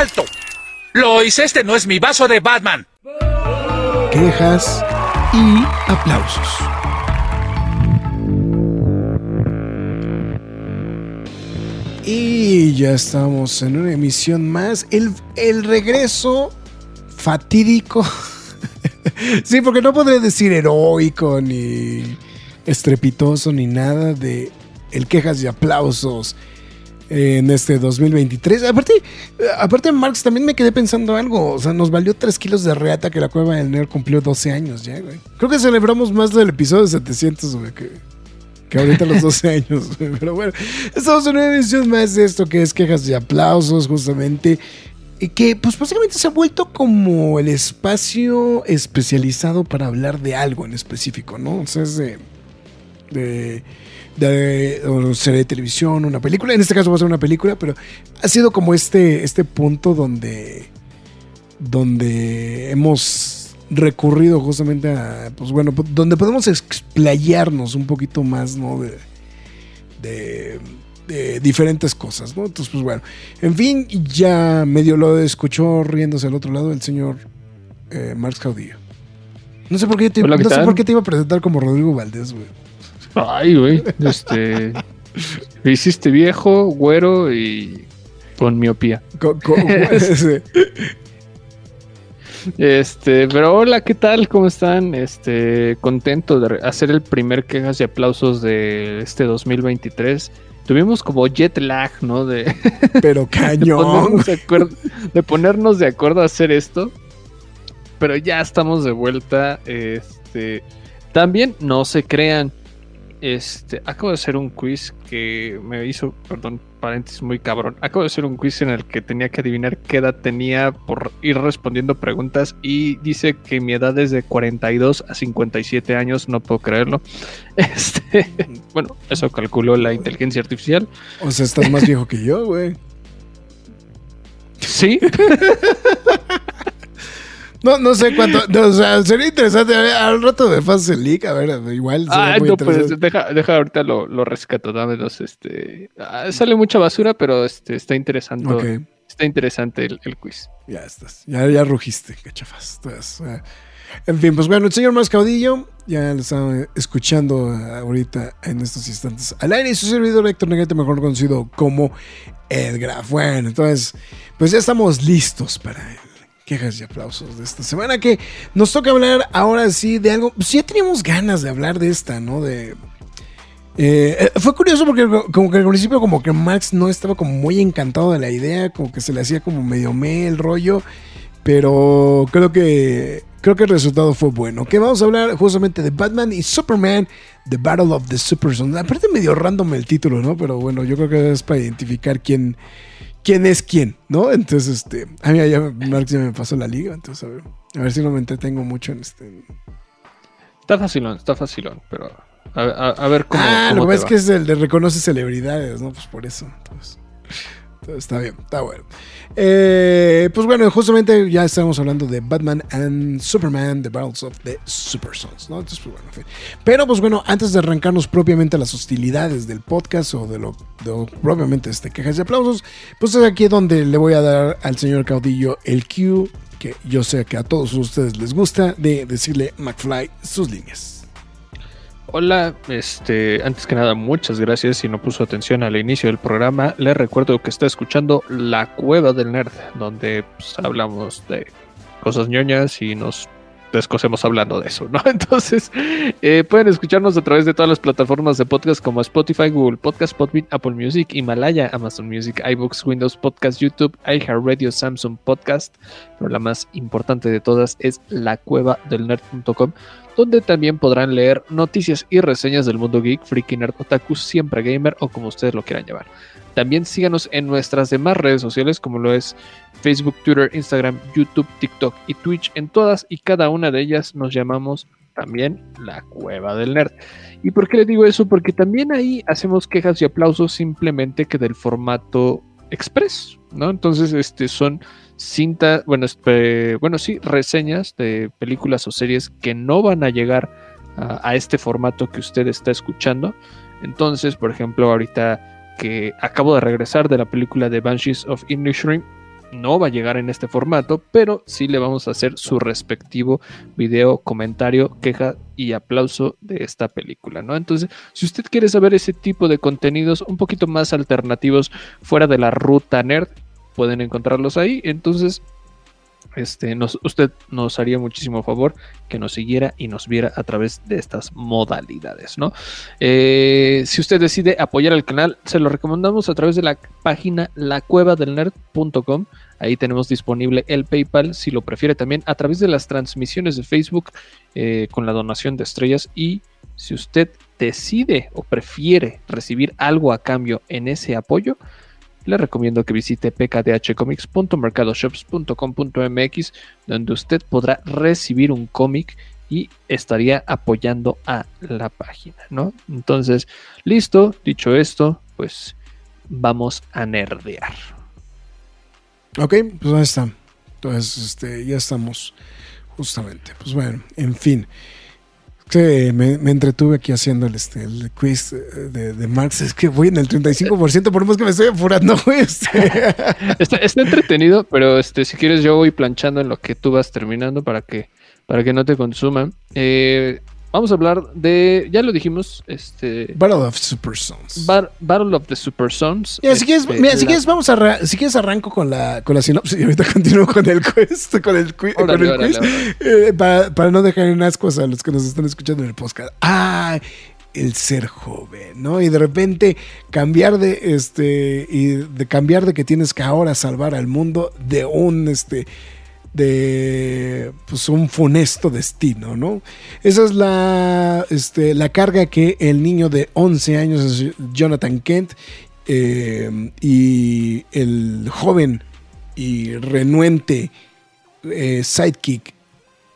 ¡Alto! Lois, este no es mi vaso de Batman. Quejas y aplausos. Y ya estamos en una emisión más. El, el regreso fatídico. sí, porque no podré decir heroico, ni estrepitoso, ni nada de el quejas y aplausos en este 2023. Aparte, aparte, Marx, también me quedé pensando algo. O sea, nos valió 3 kilos de reata que la cueva del Nerd cumplió 12 años ya, güey. Creo que celebramos más del episodio 700, güey, que, que ahorita los 12 años. Pero bueno, estamos en una edición más de esto que es quejas y aplausos, justamente. Y que, pues, básicamente se ha vuelto como el espacio especializado para hablar de algo en específico, ¿no? O sea, es de. de de una serie de televisión, una película. En este caso va a ser una película, pero ha sido como este, este punto donde, donde hemos recurrido justamente a, pues bueno, donde podemos explayarnos un poquito más, ¿no? De, de, diferentes cosas, ¿no? Entonces, pues bueno, en fin, ya medio lo escuchó riéndose al otro lado el señor eh, Marx Caudillo. No sé por qué te, no sé por qué te iba a presentar como Rodrigo Valdés, güey. Ay, güey. Este. Me hiciste viejo, güero y con miopía. este, pero hola, ¿qué tal? ¿Cómo están? Este, contento de hacer el primer quejas y aplausos de este 2023. Tuvimos como jet lag, ¿no? De, pero cañón. de, de ponernos de acuerdo a hacer esto. Pero ya estamos de vuelta. Este, también no se crean este, acabo de hacer un quiz que me hizo, perdón, paréntesis muy cabrón. Acabo de hacer un quiz en el que tenía que adivinar qué edad tenía por ir respondiendo preguntas y dice que mi edad es de 42 a 57 años, no puedo creerlo. Este, bueno, eso calculó la inteligencia artificial. O sea, estás más viejo que yo, güey. Sí. No, no sé cuánto. o sea, sería interesante. al rato de fase leak, a ver, igual. Ah, no, pues deja, deja ahorita lo, lo rescato. Dámelos. Este, ah, sale mucha basura, pero este, está interesante. Está interesante el, el, quiz. Ya estás. Ya, ya rugiste, cachafas. En fin, pues bueno, el señor Más Caudillo, ya lo estaba escuchando ahorita en estos instantes al aire y su servidor Héctor Negrete, mejor conocido como Edgar. Bueno, entonces, pues ya estamos listos para él quejas y aplausos de esta semana que nos toca hablar ahora sí de algo. Pues ya teníamos ganas de hablar de esta, ¿no? De. Eh, eh, fue curioso porque como que al principio como que Max no estaba como muy encantado de la idea, como que se le hacía como medio me el rollo, pero creo que creo que el resultado fue bueno. Que vamos a hablar justamente de Batman y Superman, The Battle of the Super Sons. Aparte medio random el título, ¿no? Pero bueno, yo creo que es para identificar quién quién es quién, ¿no? Entonces, este, a mí ya Marx ya me pasó la liga, entonces a ver, a ver si no me entretengo mucho en este. Está facilón, está facilón, pero a, ver cómo. Ah, lo que es que es el de reconoce celebridades, ¿no? Pues por eso. Entonces está bien, está bueno. Eh, pues bueno, justamente ya estamos hablando de Batman and Superman, The Battles of the Super Sons, ¿no? Entonces, pues Pero pues bueno, antes de arrancarnos propiamente a las hostilidades del podcast o de lo, propiamente este, quejas y aplausos, pues es aquí donde le voy a dar al señor Caudillo el cue que yo sé que a todos ustedes les gusta de decirle McFly sus líneas. Hola, este, antes que nada, muchas gracias. Si no puso atención al inicio del programa, le recuerdo que está escuchando La Cueva del Nerd, donde pues, hablamos de cosas ñoñas y nos descosemos hablando de eso, ¿no? Entonces, eh, pueden escucharnos a través de todas las plataformas de podcast como Spotify, Google Podcast, Podbean, Apple Music, Himalaya, Amazon Music, iBooks, Windows Podcast, YouTube, iHeartRadio, Samsung Podcast, pero la más importante de todas es lacuevadelnerd.com donde también podrán leer noticias y reseñas del mundo geek, freaky nerd, otaku, siempre gamer o como ustedes lo quieran llevar. También síganos en nuestras demás redes sociales como lo es Facebook, Twitter, Instagram, YouTube, TikTok y Twitch. En todas y cada una de ellas nos llamamos también la cueva del nerd. ¿Y por qué le digo eso? Porque también ahí hacemos quejas y aplausos simplemente que del formato express, ¿no? Entonces, este son cintas, bueno, bueno, sí, reseñas de películas o series que no van a llegar a, a este formato que usted está escuchando. Entonces, por ejemplo, ahorita que acabo de regresar de la película de Banshees of Inisherin, no va a llegar en este formato, pero sí le vamos a hacer su respectivo video, comentario, queja y aplauso de esta película, ¿no? Entonces, si usted quiere saber ese tipo de contenidos un poquito más alternativos fuera de la ruta nerd, pueden encontrarlos ahí. Entonces, este, usted nos haría muchísimo favor que nos siguiera y nos viera a través de estas modalidades, ¿no? Eh, si usted decide apoyar al canal, se lo recomendamos a través de la página lacuevadelnerd.com. Ahí tenemos disponible el PayPal, si lo prefiere también, a través de las transmisiones de Facebook eh, con la donación de estrellas. Y si usted decide o prefiere recibir algo a cambio en ese apoyo, le recomiendo que visite pkdhcomics.mercadoshops.com.mx donde usted podrá recibir un cómic y estaría apoyando a la página, ¿no? Entonces, listo, dicho esto, pues vamos a nerdear. Ok, pues ahí está. Entonces, este, ya estamos justamente. Pues bueno, en fin. Sí, me, entretuve aquí haciendo el, este, el quiz de, de, Marx. Es que voy en el 35%, por más que me estoy apurando, Este. Está, está, entretenido, pero este, si quieres, yo voy planchando en lo que tú vas terminando para que, para que no te consuman. Eh, Vamos a hablar de, ya lo dijimos, este... Battle of Super Sons. Battle of the Super Sons. si, quieres, este, si quieres, vamos a, si quieres arranco con la, con la sinopsis y ahorita continúo con el quiz, con el, quiz, eh, para, para, no dejar en ascuas a los que nos están escuchando en el podcast. Ah, el ser joven, ¿no? Y de repente cambiar de, este, y de cambiar de que tienes que ahora salvar al mundo de un, este de pues, un funesto destino, ¿no? Esa es la, este, la carga que el niño de 11 años, Jonathan Kent, eh, y el joven y renuente eh, sidekick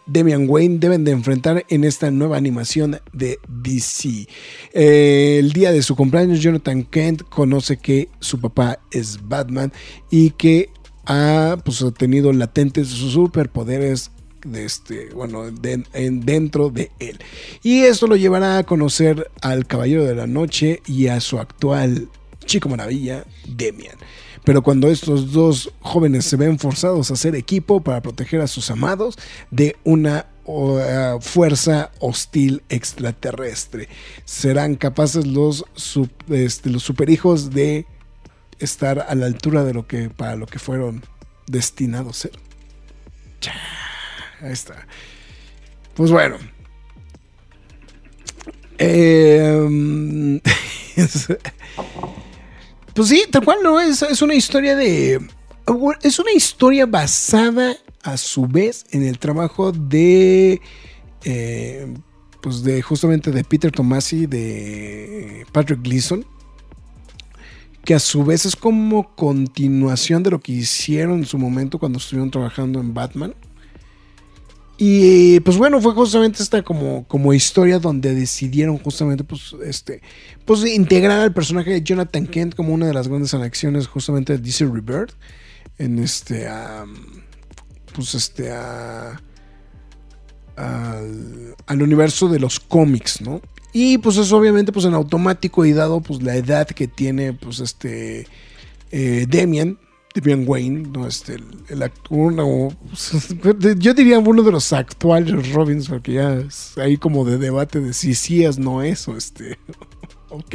Demian Wayne deben de enfrentar en esta nueva animación de DC. Eh, el día de su cumpleaños, Jonathan Kent conoce que su papá es Batman y que ha pues, tenido latentes sus superpoderes de este, bueno, dentro de él. Y esto lo llevará a conocer al Caballero de la Noche y a su actual Chico Maravilla, Demian. Pero cuando estos dos jóvenes se ven forzados a hacer equipo para proteger a sus amados de una fuerza hostil extraterrestre, serán capaces los, este, los superhijos de estar a la altura de lo que para lo que fueron destinados ser. ahí está. Pues bueno. Em, pues sí, tal cual, ¿no? Es, es una historia de. Es una historia basada a su vez en el trabajo de. Eh, pues de justamente de Peter Tomasi, de Patrick Gleason que a su vez es como continuación de lo que hicieron en su momento cuando estuvieron trabajando en Batman. Y pues bueno, fue justamente esta como, como historia donde decidieron justamente pues, este, pues integrar al personaje de Jonathan Kent como una de las grandes anexiones justamente de DC Rebirth en este, pues este, al, al universo de los cómics, ¿no? Y pues eso obviamente pues en automático y dado pues la edad que tiene pues este eh, Demian, Demian Wayne, ¿no? Este, el, actor, yo diría uno de los actuales Robins, porque ya es ahí como de debate de si sí es, no es, o este, ok.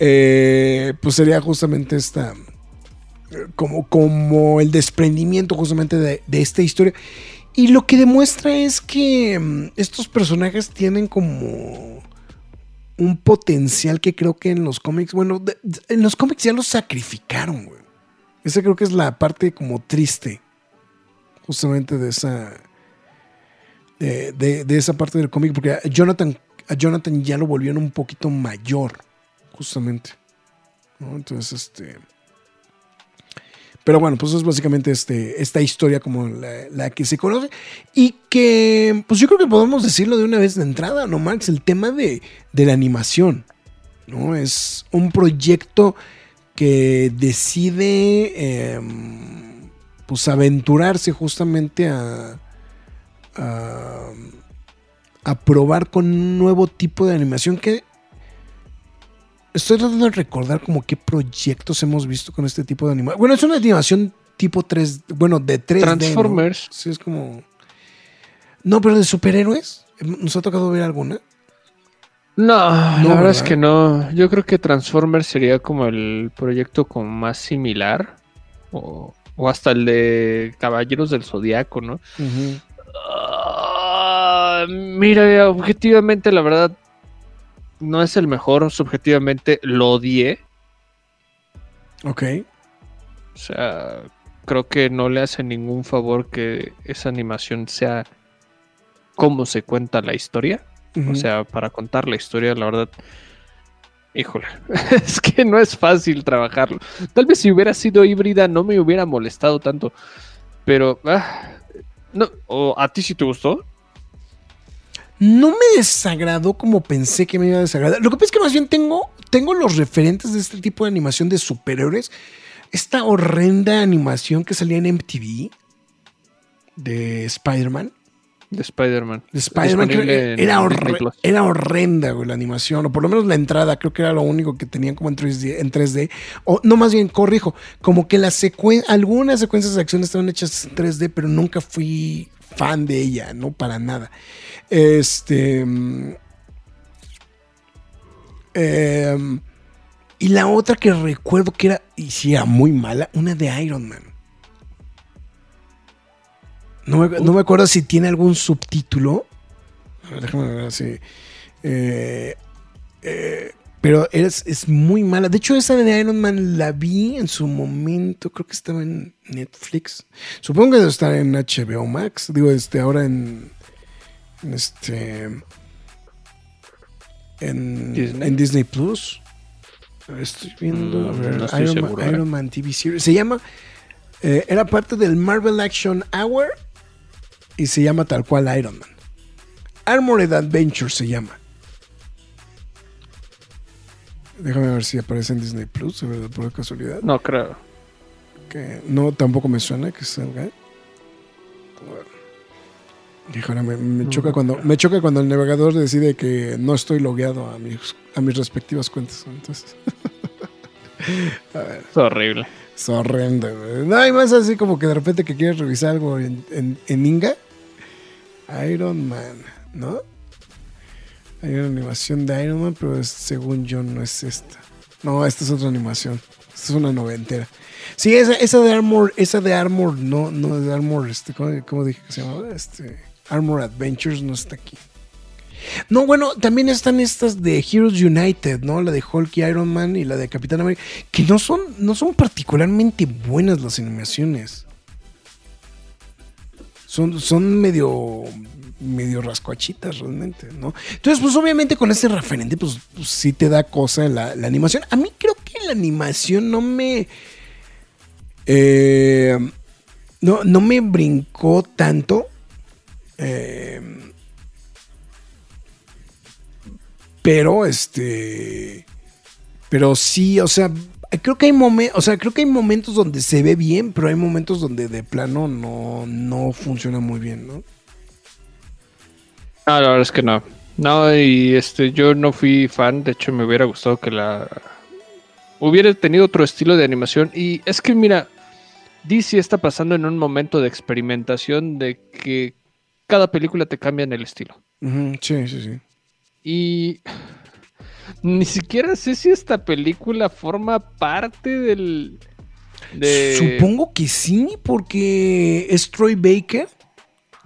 Eh, pues sería justamente esta, como, como el desprendimiento justamente de, de esta historia. Y lo que demuestra es que mm, estos personajes tienen como un potencial que creo que en los cómics, bueno, en los cómics ya los sacrificaron, güey. Esa creo que es la parte como triste, justamente de esa, de, esa parte del cómic, porque a Jonathan, a Jonathan ya lo volvieron un poquito mayor, justamente. ¿no? Entonces, este. Pero bueno, pues es básicamente este, esta historia como la, que se conoce. Y que, pues yo creo que podemos decirlo de una vez de entrada, ¿no, Max? El tema de, de la animación, ¿no? Es un proyecto que decide, em, pues, aventurarse justamente a, a, a probar con un nuevo tipo de animación que estoy tratando de recordar como qué proyectos hemos visto con este tipo de animación. Bueno, es una animación tipo 3, bueno, de 3D. ¿no? Transformers. Sí, es como... No, pero de superhéroes. ¿Nos ha tocado ver alguna? No, la verdad ¿verdad? es que no. Yo creo que Transformers sería como el proyecto como más similar. O, o hasta el de Caballeros del Zodiaco, ¿no? Ah, mira, objetivamente, la verdad, no es el mejor. Subjetivamente lo odié. Ok. O sea, creo que no le hace ningún favor que esa animación sea como se cuenta la historia. O sea, para contar la historia, la verdad, híjole, es que no es fácil trabajarlo. Tal vez si hubiera sido híbrida no me hubiera molestado tanto, pero, ah, no, ¿o a ti sí te gustó? No me desagradó como pensé que me iba a desagradar. Lo que pasa es que más bien tengo, tengo los referentes de este tipo de animación de superhéroes. Esta horrenda animación que salía en MTV de Spider-Man. De Spider-Man. De Spider-Man era, horre- era horrenda, güey, la animación. O por lo menos la entrada, creo que era lo único que tenían como en 3D. En 3D. O no, más bien, corrijo. Como que las secuen algunas secuencias de acción estaban hechas en 3D, pero nunca fui fan de ella, no para nada. Este. mm, em, y la otra que recuerdo que era, y sí era muy mala, una de Iron Man. No me, no me acuerdo si tiene algún subtítulo. A ver, déjame ver si. eh, eh, pero es, es muy mala. De hecho, esa de Iron Man la vi en su momento. Creo que estaba en Netflix. Supongo que debe estar en HBO Max. Digo, este, ahora en. en este. En Disney. en Disney Plus. Estoy viendo. a Mm, ver, no estoy Iron, seguro, Man, eh. Iron Man TV Series. Se llama. eh, era parte del Marvel Action Hour. Y se llama tal cual Iron Man. Armored Adventure se llama. Déjame ver si aparece en Disney Plus, de verdad, por casualidad. No creo. Que no, tampoco me suena que salga. Híjole, me, me choca cuando, me choca cuando el navegador decide que no estoy logueado a mis, a mis respectivas cuentas. Entonces, Es horrible. es horrendo. güey. No, hay más así como que de repente que quieres revisar algo en, en, en Inga. Iron Man, ¿no? Hay una animación de Iron Man, pero es- según yo no es esta. No, esta es otra animación. Esta es una noventera. Sí, esa, de Armor, esa de Armor, no, no de Armor, este, ¿cómo, cómo dije que se llamaba? Este, Armor Adventures no está aquí. No, bueno, también están estas de Heroes United, ¿no? La de Hulk y Iron Man y la de Capitán América, que no son, no son particularmente buenas las animaciones. Son, son medio, medio rascuachitas realmente, ¿no? Entonces, pues obviamente con ese referente, pues, pues, sí te da cosa la, la animación. A mí creo que la animación no me... eh, no, no me brincó tanto. Eh, pero este. Pero sí, o sea, creo que hay momentos, o sea, creo que hay momentos donde se ve bien, pero hay momentos donde de plano no, no funciona muy bien, ¿no? No, la verdad es que no. No, y este, yo no fui fan, de hecho me hubiera gustado que la hubiera tenido otro estilo de animación. Y es que mira, DC está pasando en un momento de experimentación de que cada película te cambia en el estilo. Sí, sí, sí. Y ni siquiera sé si esta película forma parte del... De... Supongo que sí, porque es Troy Baker.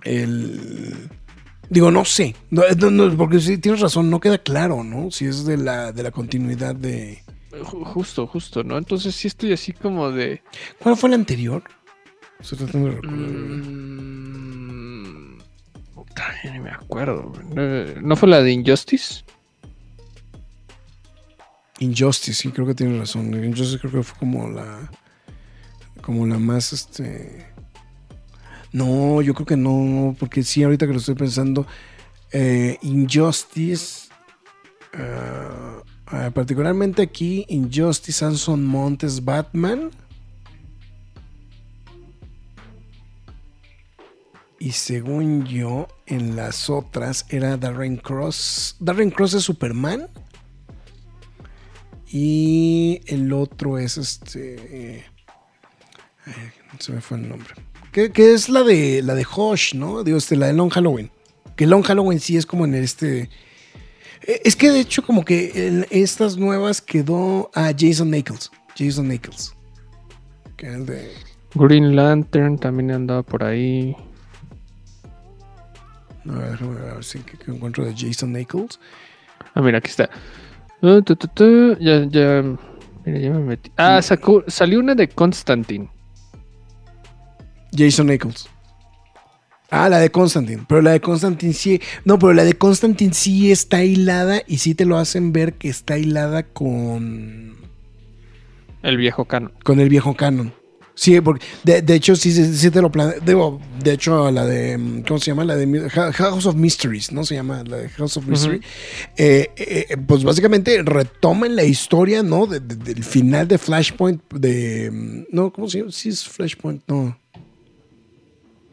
El. Digo, no sé. No, no, no, porque sí, tienes razón, no queda claro, ¿no? Si es de la, de la continuidad de. Ju- Justo, justo, ¿no? Entonces sí estoy así como de... ¿Cuál fue el anterior? Estoy tratando de recordar. Mm, puta, ya ni me acuerdo. ¿No, ¿No fue la de Injustice? Injustice, sí, creo que tiene razón. Injustice creo que fue como la. Como la más este. No, yo creo que no, porque sí, ahorita que lo estoy pensando. eh, Injustice. ah, ah, particularmente aquí, Injustice, Anson Montes, Batman. Y según yo, en las otras era Darren Cross. Darren Cross es Superman. Y el otro es este. ay, se me fue el nombre. Que, que es la de la de Hosh, ¿no? Digo, este, la de Long Halloween. Que Long Halloween sí es como en este. eh, Es que de hecho, como que en estas nuevas quedó a Jason Nichols. Jason Nichols. Que el de. Green Lantern también andaba por ahí. A ver, a ver si encuentro de Jason Nichols. Ah, mira, aquí está. Ya, ya. Mira, ya me metí. Ah, sacó, salió una de Constantine. Jason Nichols. Ah, la de Constantine. Pero la de Constantine sí. No, pero la de Constantine sí está hilada y sí te lo hacen ver que está hilada con. El viejo canon. con el viejo canon. Sí, porque de, de hecho sí, sí, sí te lo planeo. Digo, de hecho, la de. mm, ¿Cómo se llama? La de House of Mysteries, ¿no? Se llama la de House of Mystery. Eh, eh, pues básicamente retoman la historia, ¿no? De- de- del final de Flashpoint. De. mm, No, ¿cómo se llama? Sí, es Flashpoint, no.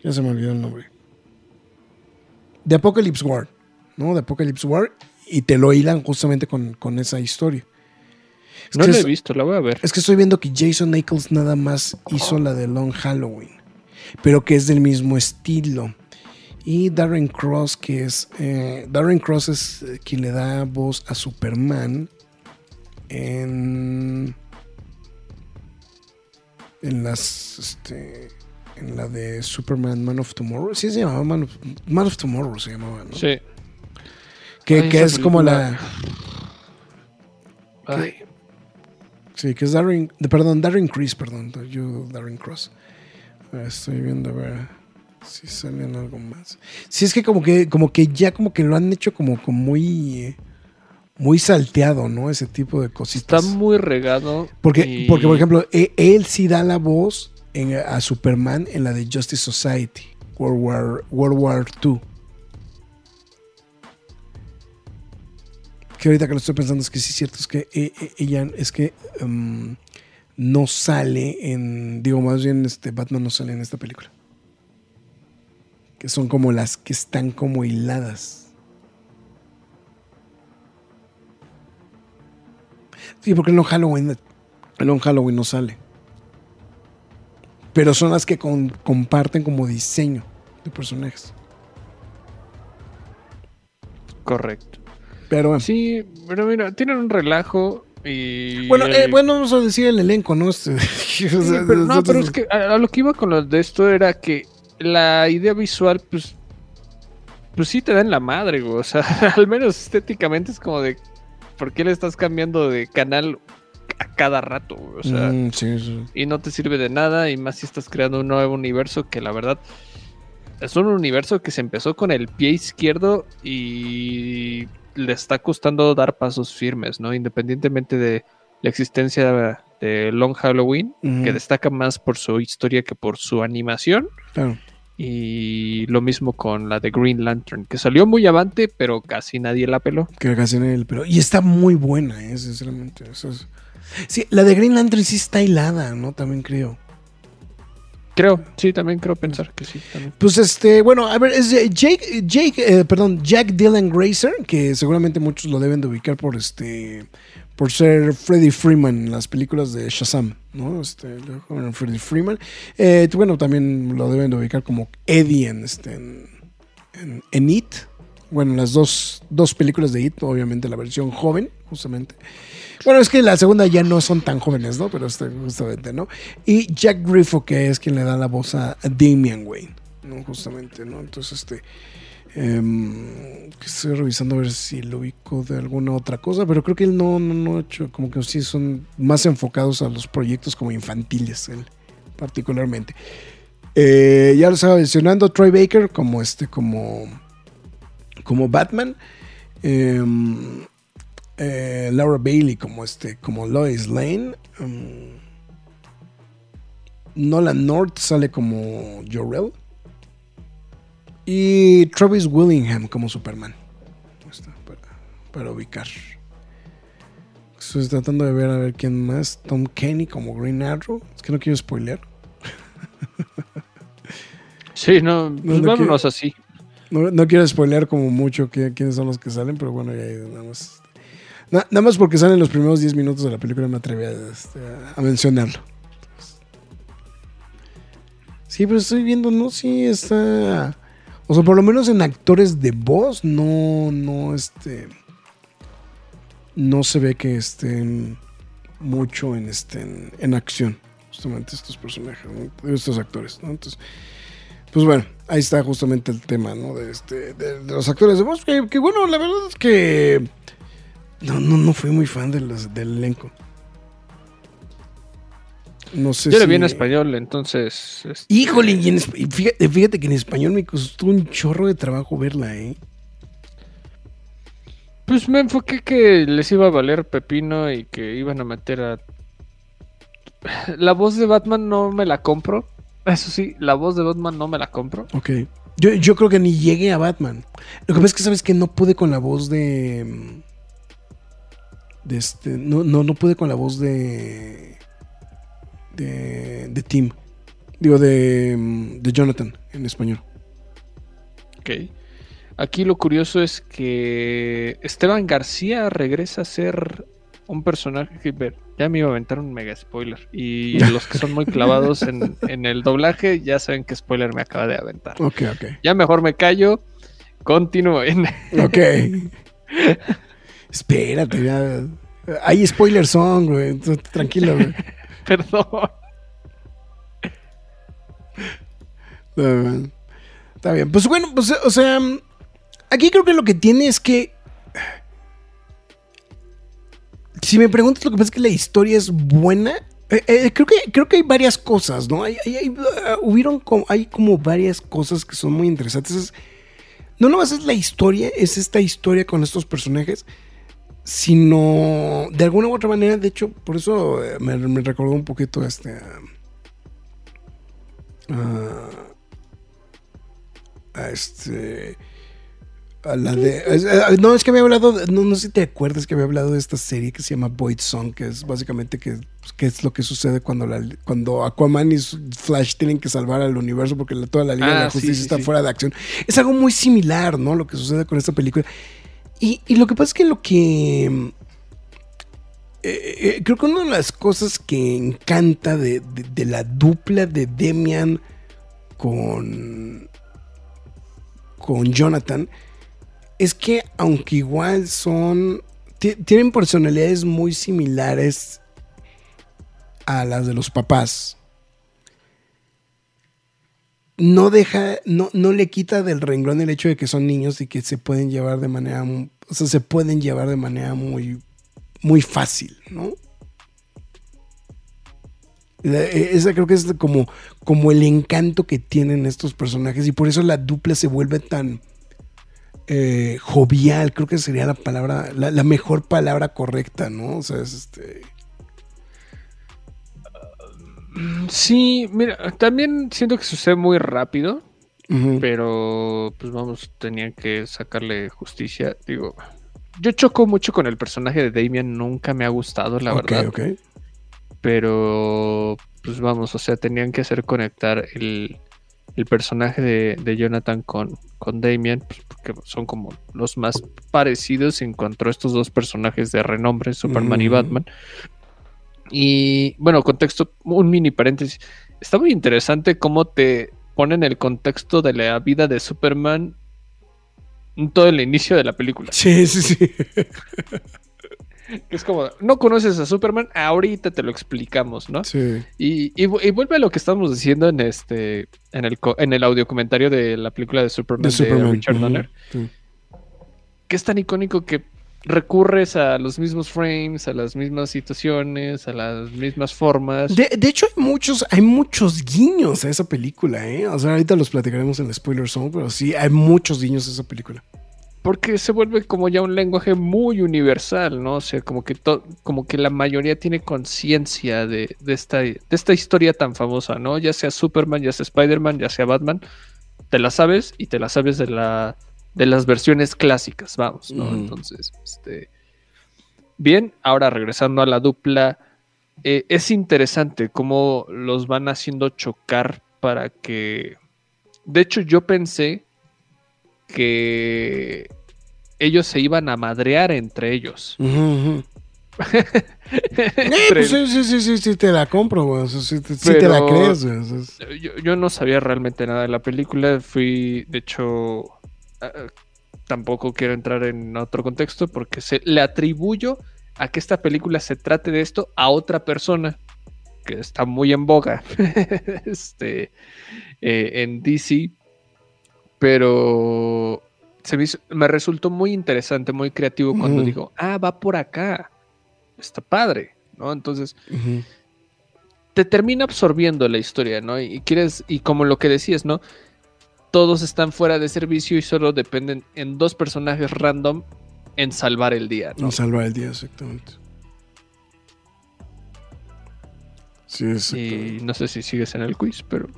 Ya se me olvidó el nombre. De Apocalypse War, ¿no? De Apocalypse War. Y te lo hilan justamente con, con esa historia. Es No la he visto, la voy a ver. es que estoy viendo que Jason Nichols nada más hizo la de Long Halloween, pero que es del mismo estilo. Y Darren Cross, que es. eh, Darren Cross es eh, quien le da voz a Superman en. En las. Este, en la de Superman Man of Tomorrow. Sí, se llamaba Man of, Man of Tomorrow, se llamaba, ¿no? Sí. Que, Ay, que es como la. Ay, Sí, que es Darren, perdón, Darren Criss, perdón, yo Darren Cross. A ver, Estoy viendo a ver si salen algo más. Sí, es que como que, como que ya como que lo han hecho como, como muy, muy salteado, ¿no? Ese tipo de está cositas. muy regado. porque, y- porque, por ejemplo, e- él sí da la voz a Superman en la de Justice Society, World War, World War II. Que ahorita que lo estoy pensando es que sí es cierto, es que eh, eh, ella es que em, no sale en, digo más bien este Batman no sale en esta película. Que son como las que están como hiladas. Sí, porque en Halloween, en Long Halloween no sale. Pero son las que con- comparten como diseño de personajes. Correcto. Pero bueno. Sí, pero mira, tienen un relajo y. Bueno, eh, bueno, vamos a decir el elenco, ¿no? Sí, pero, no, pero es que a, a lo que iba con lo de esto era que la idea visual, pues. Pues sí te da en la madre, güey. O sea, al menos estéticamente es como de. ¿Por qué le estás cambiando de canal a cada rato? O sea. Mm, sí, sí. y no te sirve de nada y más si estás creando un nuevo universo que la verdad es un universo que se empezó con el pie izquierdo y le está costando dar pasos firmes, ¿no? Independientemente de la existencia de Long Halloween, que destaca más por su historia que por su animación. Claro. Y lo mismo con la de Green Lantern, que salió muy avante, pero casi nadie la peló. Que casi en él, pero. Y está muy buena, eh, sinceramente. eso es- Sí, la de Green Lantern sí está hilada, ¿no? También creo. Creo, sí, también creo pensar que sí. También. Pues este, bueno, a ver, es Jake, Jake, eh, perdón, Jack Dylan Grazer, que seguramente muchos lo deben de ubicar por este, por ser Freddie Freeman en las películas de Shazam, ¿no? Este, Freddie Freeman. Eh, bueno, también lo deben de ubicar como Eddie en este, en, en- en It. Bueno, las dos, dos películas de It, obviamente la versión joven, justamente. Bueno, es que la segunda ya no son tan jóvenes, ¿no? Pero este, justamente, ¿no? Y Jack Griffo, que es quien le da la voz a, Damian Wayne, ¿no? Justamente, ¿no? Entonces, este. em, estoy revisando a ver si lo ubico de alguna otra cosa, pero creo que él no, no, no ha hecho, como que sí son más enfocados a los proyectos como infantiles, él, particularmente. Eh, ya lo estaba mencionando, Troy Baker como este, como, como Batman. Em, eh, Laura Bailey como este, como Lois Lane. Um, Nolan North sale como Jor-El. Y Travis Willingham como Superman. Para, para ubicar. Estoy tratando de ver a ver quién más. Tom Kenny como Green Arrow. Es que no quiero spoilear. Sí, no, pues no vámonos así. No, quiero spoilear como mucho qui- quiénes son los que salen, pero bueno, ya nada más. Na- nada más porque salen los primeros 10 minutos de la película me atreví a, este, a mencionarlo. Sí, pero estoy viendo, no, sí está. O sea, por lo menos en actores de voz, no, no, este. No se ve que estén mucho en, este, en, acción, justamente estos personajes, estos actores, ¿no? Entonces, pues bueno, ahí está justamente el tema, ¿no? De, este, de, de los actores de voz, que, que bueno, la verdad es que no, no, no fui muy fan de los, del elenco. No sé Yo le si... vi en español, entonces. este, Híjole, y en fíjate, fíjate que en español me costó un chorro de trabajo verla, ¿eh? Pues me enfoqué que les iba a valer pepino y que iban a meter a. La voz de Batman no me la compro. Eso sí, la voz de Batman no me la compro. Ok. Yo, yo creo que ni llegué a Batman. Lo que pasa es que sabes que no pude con la voz de. mm, De este. No, no, no pude con la voz de. De. De Tim. Digo, de. mm, De Jonathan en español. Ok. Aquí lo curioso es que Esteban García regresa a ser un personaje que ver, ya me iba a aventar un mega spoiler. Y los que son muy clavados en, en el doblaje ya saben qué spoiler me acaba de aventar. Ok, ok. Ya mejor me callo. Continúen. Ok. Espérate, ya. Hay spoiler song, güey. Tranquilo, güey. Perdón. Está bien. Está bien. Pues bueno, pues, o sea, aquí creo que lo que tiene es que. Si me preguntas, lo que pasa es que la historia es buena. Eh, eh, creo, que, creo que hay varias cosas, ¿no? Hay, hay- hay, uh, hubieron como, hay como varias cosas que son muy interesantes. Es- no nomás es la historia, es esta historia con estos personajes, sino de alguna u otra manera, de hecho, por eso eh, me, recordó un poquito este. ah, ah, a este a la de es- eh, no es que había hablado no, no sé si te acuerdas que había hablado de esta serie que se llama Void Song que es básicamente que, pues, que es lo que sucede cuando la, cuando Aquaman y Flash tienen que salvar al universo porque la- toda la Liga de Ah, la sí, Justicia sí, está sí. fuera de acción. Es algo muy similar no lo que sucede con esta película. Y, y lo que pasa es que lo que eh, eh, creo que una de las cosas que encanta de, de- de la dupla de Demian con, con Jonathan es que aunque igual son, ti- tienen personalidades muy similares a las de los papás, no deja, no, no le quita del renglón el hecho de que son niños y que se pueden llevar de manera, o sea, se pueden llevar de manera muy, muy fácil, ¿no? E- Esa creo que es como, como el encanto que tienen estos personajes y por eso la dupla se vuelve tan eh, jovial, creo que sería la palabra, la, la mejor palabra correcta, ¿no? O sea, es este... Sí, mira, también siento que sucede muy rápido, pero pues vamos, tenían que sacarle justicia. Digo, yo choco mucho con el personaje de Damian, nunca me ha gustado, la Ok, verdad. ok. Pero pues vamos, o sea, tenían que hacer conectar el, el personaje de, de Jonathan con, con Damian, pues, porque son como los más parecidos en cuanto a estos dos personajes de renombre, Superman y. Batman. Y bueno, contexto, un mini paréntesis. Está muy interesante cómo te ponen el contexto de la vida de Superman en todo el inicio de la película. Sí, sí, sí. Es como, no conoces a Superman, ahorita te lo explicamos, ¿no? Sí. Y, y vu- y vuelve a lo que estamos diciendo en este en el, en el audio comentario de la película de Superman de, De Superman. Richard Donner, sí. que es tan icónico que recurres a los mismos frames, a las mismas situaciones, a las mismas formas. De, de hecho, hay muchos, hay muchos guiños a esa película, ¿eh? O sea, ahorita los platicaremos en el spoiler zone, pero sí, hay muchos guiños a esa película. Porque se vuelve como ya un lenguaje muy universal, ¿no? O sea, como que, to- como que la mayoría tiene conciencia de, de esta, de esta historia tan famosa, ¿no? Ya sea Superman, ya sea Spider-Man, ya sea Batman, te la sabes y te la sabes de, la, de las versiones clásicas, vamos, ¿no? Ujú. Entonces, este... Bien, ahora regresando a la dupla, eh, es interesante cómo los van haciendo chocar para que... De hecho, yo pensé que ellos se iban a madrear entre ellos. Ujú. Eh, Entre- pues sí, sí, sí, sí, sí, te la compro, güey. Sí, te, sí te la crees, güey. Yo, yo no sabía realmente nada de la película. Fui, de hecho, tampoco quiero entrar en otro contexto porque se le atribuyo a que esta película se trate de esto a otra persona que está muy en boga este, eh, en DC, pero se me, hizo- me resultó muy interesante, muy creativo cuando Ujú. dijo, ah, va por acá, está padre, ¿no? Entonces te termina absorbiendo la historia, ¿no? Y quieres, y como lo que decías, ¿no? Todos están fuera de servicio y solo dependen en dos personajes random en salvar el día, ¿no? No salvar el día, exactamente. Sí. Y no sé si sigues en el quiz, pero.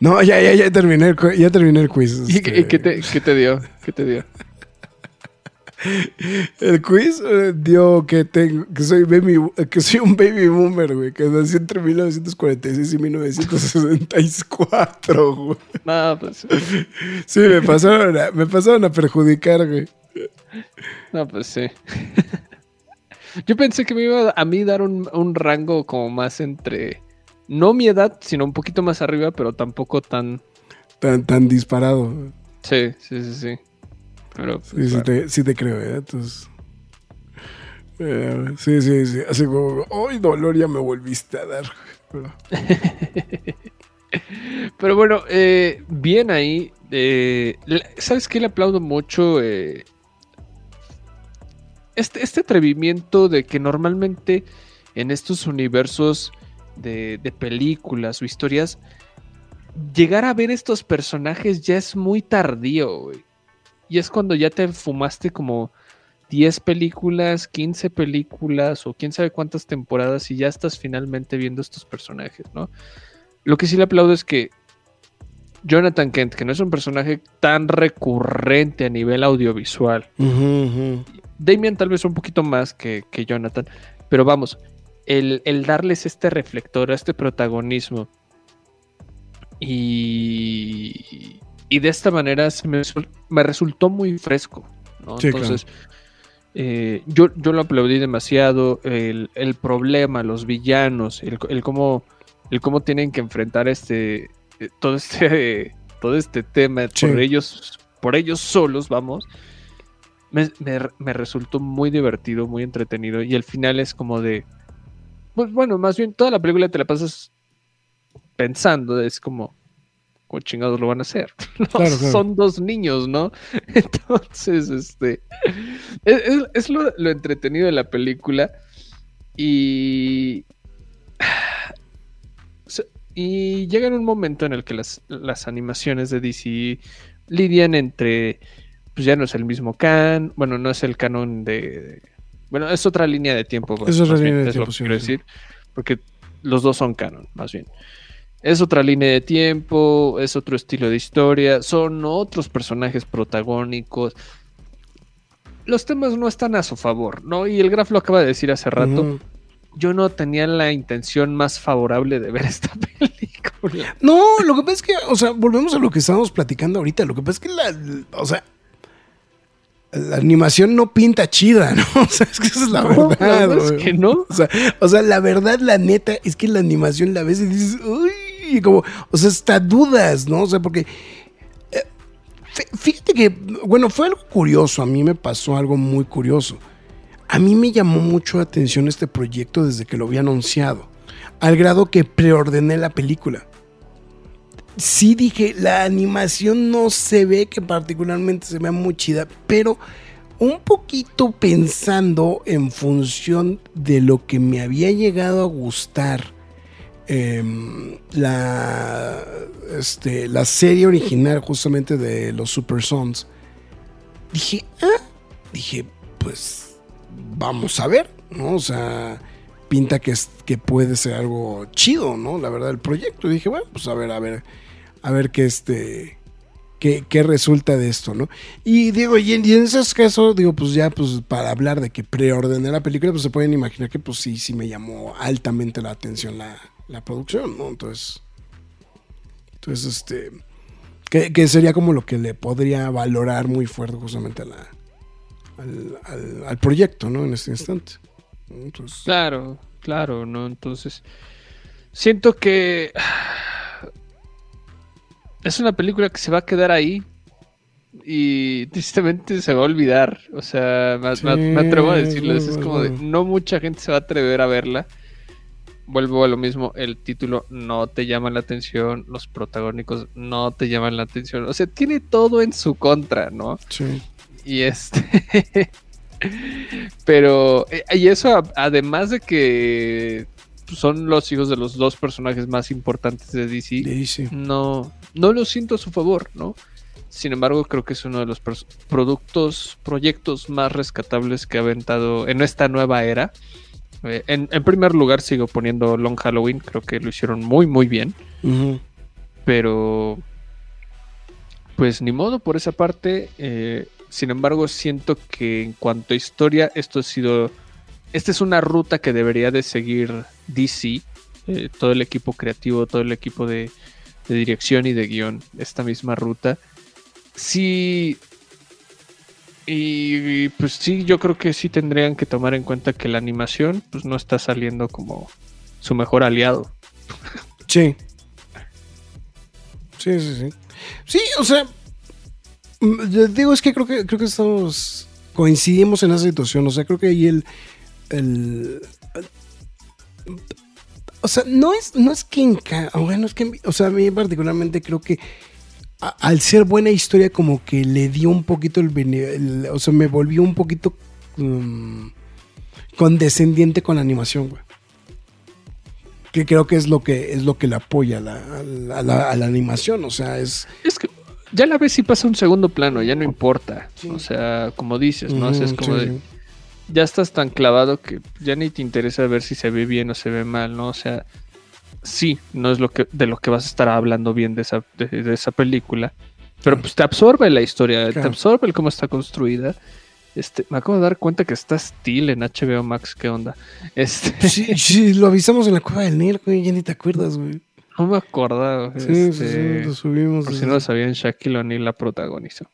No, ya, ya, ya terminé el, ya terminé el quiz. ¿Y, este. y qué, te, qué te dio? ¿Qué te dio? El quiz eh, dio que tengo, que soy baby, que soy un baby boomer, güey, que nací entre 1946 y 1964, güey. No, pues, Sí, me pasaron a, me pasaron a perjudicar, güey. no, pues sí. Yo pensé que me iba a mí dar un, un rango como más entre. No mi edad, sino un poquito más arriba, pero tampoco tan. Tan, tan disparado. Sí, sí, sí, sí. Pero. pues, Sí, sí, bueno. te, sí te creo, ¿eh? Entonces. eh, sí, sí, sí. Así como, ¡ay, dolor! Ya me volviste a dar. Pero- Pero bueno, eh, bien ahí. eh, ¿Sabes qué? Le aplaudo mucho eh, este, este atrevimiento de que normalmente en estos universos de, de películas o historias, llegar a ver estos personajes ya es muy tardío. Y es cuando ya te fumaste como 10 películas, 15 películas o quién sabe cuántas temporadas y ya estás finalmente viendo estos personajes, ¿no? Lo que sí le aplaudo es que Jonathan Kent, que no es un personaje tan recurrente a nivel audiovisual, ujú. Damian tal vez un poquito más que, que Jonathan, pero vamos, el, el darles este reflector, este protagonismo y, y de esta manera se me, me resultó muy fresco, ¿no? Sí, Entonces, eh, yo, yo lo aplaudí demasiado, el, el problema, los villanos, el, el cómo, el cómo tienen que enfrentar este, eh, todo este, todo este tema Sí. por ellos, por ellos solos, vamos me, me- me resultó muy divertido, muy entretenido. Y el final es como de. Pues bueno, más bien toda la película te la pasas pensando, es como. ¿Cómo chingados lo van a hacer? No, Claro, claro. Son dos niños, ¿no? Entonces, este. Es, es- es lo, lo entretenido de la película. Y. Y llega en un momento en el que las, las animaciones de DC lidian entre pues ya no es el mismo can, bueno, no es el canon de, bueno, es otra línea de tiempo. Es otra bien, línea de es lo tiempo, que sí, quiero sí. decir, porque los dos son canon, más bien. Es otra línea de tiempo, es otro estilo de historia, son otros personajes protagónicos. Los temas no están a su favor, ¿no? Y el Graf lo acaba de decir hace rato. Yo no tenía la intención más favorable de ver esta película. No, lo que pasa es que, o sea, volvemos a lo que estábamos platicando ahorita. Lo que pasa es que la, o sea, la animación no pinta chida, ¿no? O sea, es que esa es la No, verdad. la es que no. O sea, o sea, la verdad, la neta, es que la animación la ves y dices, uy, como, o sea, hasta dudas, ¿no? O sea, porque eh, fí- fíjate que, bueno, fue algo curioso. A mí me pasó algo muy curioso. A mí me llamó mucho la atención este proyecto desde que lo había anunciado, al grado que preordené la película. Sí dije, la animación no se ve que particularmente se vea muy chida, pero un poquito pensando en función de lo que me había llegado a gustar em, la, este, la serie original justamente de los Super Sons, dije, ah, dije, pues vamos a ver, ¿no? O sea, pinta que, es, que puede ser algo chido, ¿no? La verdad, el proyecto. Dije, bueno, pues a ver, a ver, a ver qué este. Qué, qué resulta de esto, ¿no? Y digo, y en, y en casos, digo, pues ya, pues para hablar de que preordené la película, pues se pueden imaginar que, pues sí, sí me llamó altamente la atención la, la producción, ¿no? Entonces, entonces, este, que, que sería como lo que le podría valorar muy fuerte justamente a la, al, al- al proyecto, ¿no? En este instante. Claro, claro, ¿no? Entonces, siento que es una película que se va a quedar ahí y tristemente se va a olvidar. O sea, me, me- me atrevo a Sí, decirles, es como de, no mucha gente se va a atrever a verla. Vuelvo a lo mismo, el título no te llama la atención, los protagónicos no te llaman la atención. O sea, tiene todo en su contra, ¿no? sí. Y este. Pero. eh, Y eso, además de que son los hijos de los dos personajes más importantes de DC, Sí, sí. no, no lo siento a su favor, ¿no? Sin embargo, creo que es uno de los productos, proyectos más rescatables que ha aventado en esta nueva era. Eh, en, en primer lugar, sigo poniendo Long Halloween, creo que lo hicieron muy, muy bien. Pero, pues ni modo por esa parte. eh, sin embargo, siento que en cuanto a historia, esto ha sido. Esta es una ruta que debería de seguir DC. eh, todo el equipo creativo, todo el equipo de, de dirección y de guion. Esta misma ruta. Sí. Y pues sí, yo creo que sí tendrían que tomar en cuenta que la animación pues no está saliendo como su mejor aliado. Sí. Sí, sí, sí. Sí, o sea, mm, digo, es que creo que creo que estamos coincidimos en esa situación, o sea, creo que ahí el el o sea, no es no es que bueno, es que o sea, a mí particularmente creo que a- al ser buena historia como que le dio un poquito el, el- o sea, me volvió un poquito mm, condescendiente con la animación, güey que creo que es lo que es lo que le apoya a la, a la- a la- animación, o sea, es Es que ya la ves y pasa un segundo plano, ya no importa. O sea, como dices, ¿no? O sea, es Ujú, como sí, de, sí. Ya estás tan clavado que ya ni te interesa ver si se ve bien o se ve mal, ¿no? O sea, sí, no es lo que de lo que vas a estar hablando bien de esa, de, de esa película, pero pues te absorbe la historia, te absorbe el cómo está construida. Este, me acabo de dar cuenta que está Steel en HBO Max, ¿qué onda? Este, Sí, sí, lo avisamos en la cueva del Nir, güey, ya ni te acuerdas, güey. no me acordaba. Sí, sí, sí, este, lo subimos. por si no lo sabían, Shaquille O'Neal la protagonizó.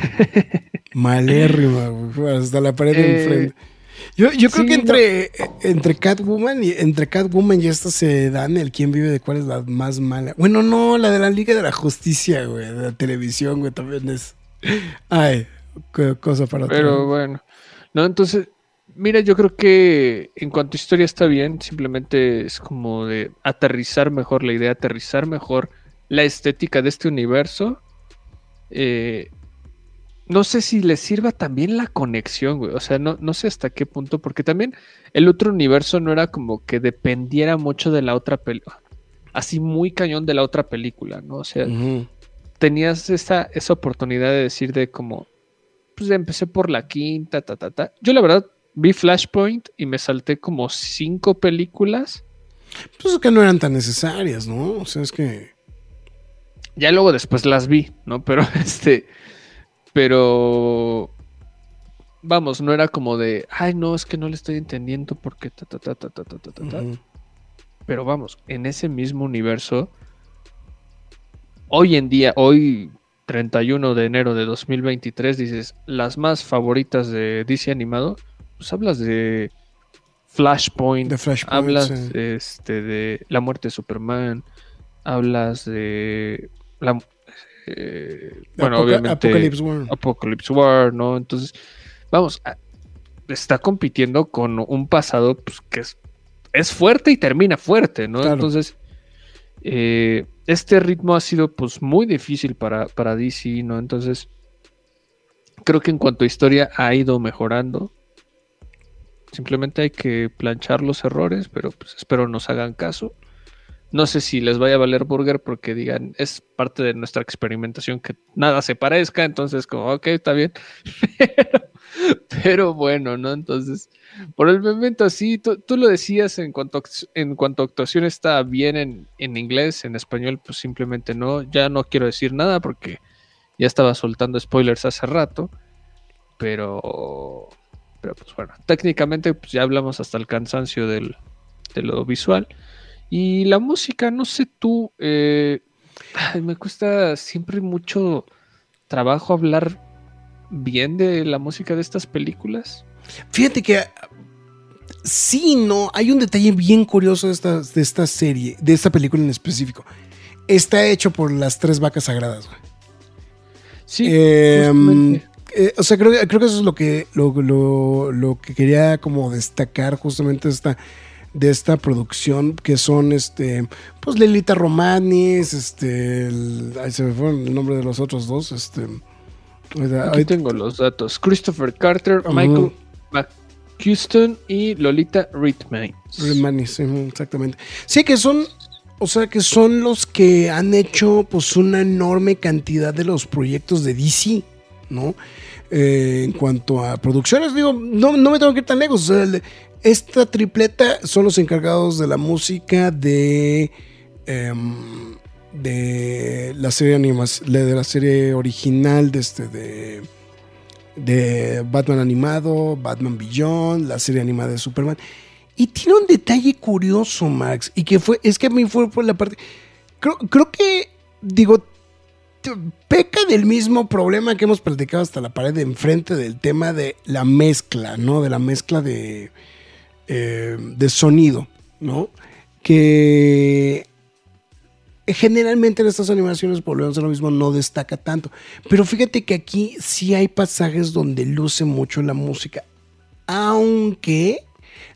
Malérrima, güey, hasta la pared de Eh, enfrente. Yo, yo creo sí, que no. entre, entre Catwoman y entre Catwoman y esta se dan el quién vive de cuál es la más mala. Bueno, no, la de la Liga de la Justicia, güey, de la televisión, güey, también es. Ay, cosa para otro. Pero bueno, no, entonces, mira, yo creo que en cuanto a historia está bien, simplemente es como de aterrizar mejor la idea, aterrizar mejor la estética de este universo. Eh, no sé si le sirva también la conexión, güey. O sea, no, no sé hasta qué punto, porque también el otro universo no era como que dependiera mucho de la otra película. Así muy cañón de la otra película, ¿no? O sea, tenías esa, esa oportunidad de decir de como, pues empecé por la quinta, ta, ta, ta. Yo la verdad vi Flashpoint y me salté como cinco películas. Pues es que no eran tan necesarias, ¿no? O sea, es que. Ya luego después las vi, ¿no? Pero este, pero, vamos, no era como de, ay, no, es que no le estoy entendiendo porque ta, ta, ta, ta, ta, ta, ta, ta, ta". ujú. Pero vamos, en ese mismo universo, hoy en día, hoy 31 de enero de 2023, dices, las más favoritas de DC animado, pues hablas de Flashpoint, De Flashpoint, hablas sí. este, de la muerte de Superman, hablas de la... eh, bueno, Apoca- obviamente... Apocalypse War. Apocalypse War, ¿no? Entonces, vamos, está compitiendo con un pasado pues, que es, es fuerte y termina fuerte, ¿no? Claro. Entonces, eh, este ritmo ha sido pues muy difícil para, para DC, ¿no? Entonces, creo que en cuanto a historia ha ido mejorando. Simplemente hay que planchar los errores, pero pues espero nos hagan caso. No sé si les vaya a valer burger porque digan, es parte de nuestra experimentación que nada se parezca, entonces como, ok, está bien. pero, bueno, ¿no? Entonces, por el momento sí, tú, tú lo decías en cuanto, a, en cuanto a actuación está bien en, en inglés, en español pues simplemente no, ya no quiero decir nada porque ya estaba soltando spoilers hace rato, pero, pero pues bueno, técnicamente pues ya hablamos hasta el cansancio del, de lo visual. Y la música, no sé tú, eh, me cuesta siempre mucho trabajo hablar bien de la música de estas películas. Fíjate que sí, no, hay un detalle bien curioso de esta, de esta serie, de esta película en específico. Está hecho por las tres vacas sagradas, güey. Sí, eh, eh, o sea, creo, creo, que eso es lo que, lo, lo, lo, que quería como destacar justamente esta, de esta producción, que son este, pues Lelita Romanis, este, el, ahí se me fue el nombre de los otros dos, este. Ahí tengo los datos. Christopher Carter, uh -huh. Michael Houston y Lolita Ritmanis. Ritmanis, exactamente. Sí, que son o sea que son los que han hecho pues una enorme cantidad de los proyectos de DC, ¿no? Eh, en cuanto a producciones, digo, no, no, me tengo que ir tan lejos. Esta tripleta son los encargados de la música de, eh, de la serie animas, de la serie original de este de, de Batman animado, Batman Beyond, la serie animada de Superman. Y tiene un detalle curioso, Max, y que fue, es que a mí fue por la parte, creo, creo que, digo, peca del mismo problema que hemos platicado hasta la pared de enfrente del tema de la mezcla, ¿no? De la mezcla de, eh, de sonido, ¿no? Que generalmente en estas animaciones, volvemos a lo mismo, no destaca tanto. Pero fíjate que aquí sí hay pasajes donde luce mucho la música, aunque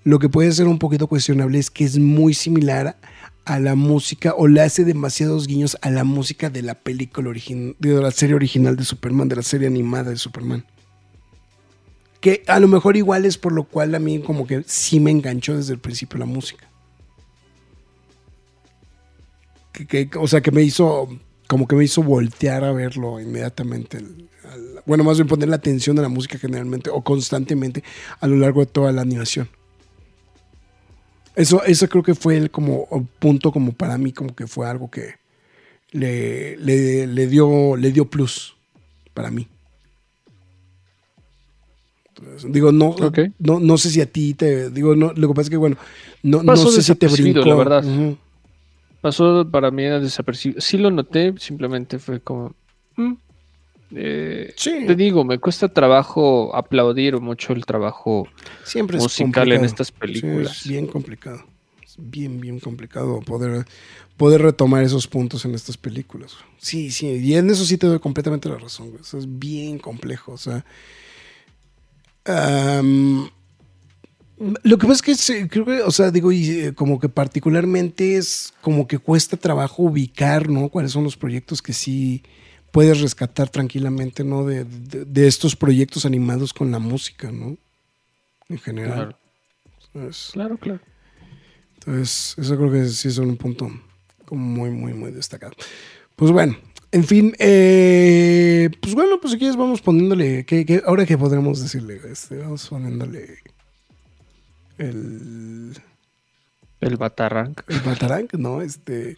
lo que puede ser un poquito cuestionable es que es muy similar a la música o le hace demasiados guiños a la música de la película original, de la serie original de Superman, de la serie animada de Superman. Que a lo mejor igual es por lo cual a mí como que sí me enganchó desde el principio la música. Que, o sea, que me hizo, como que me hizo voltear a verlo inmediatamente. Bueno, más bien poner la atención a la música generalmente o constantemente a lo largo de toda la animación. Eso, eso creo que fue el como punto como para mí, como que fue algo que le, le dio, le dio plus para mí. Digo, no, okay. no, no sé si a ti te. Digo, no, lo que pasa es que, bueno, no, no sé si te brincó. la verdad. Uh -huh. Pasó para mí desapercibido. Sí lo noté, simplemente fue como. ¿hmm? Eh, sí. Te digo, me cuesta trabajo aplaudir mucho el trabajo Siempre musical en estas películas. Sí, es bien complicado. Es bien, bien complicado poder, poder retomar esos puntos en estas películas. Sí, sí, y en eso sí te doy completamente la razón. Güey. Eso es bien complejo. O sea, um, lo que pasa es que creo que, o sea, digo, y como que particularmente es como que cuesta trabajo ubicar, ¿no? Cuáles son los proyectos que sí puedes rescatar tranquilamente, ¿no? De, de, de, estos proyectos animados con la música, ¿no? En general. Claro, claro, claro. Entonces, eso creo que sí es un punto como muy, muy, muy destacado. Pues bueno, en fin, eh, pues bueno, pues si quieres vamos poniéndole, ¿qué, qué, ahora que podremos decirle, este, vamos poniéndole el... El Batarrank. El Batarrank, ¿no? Este...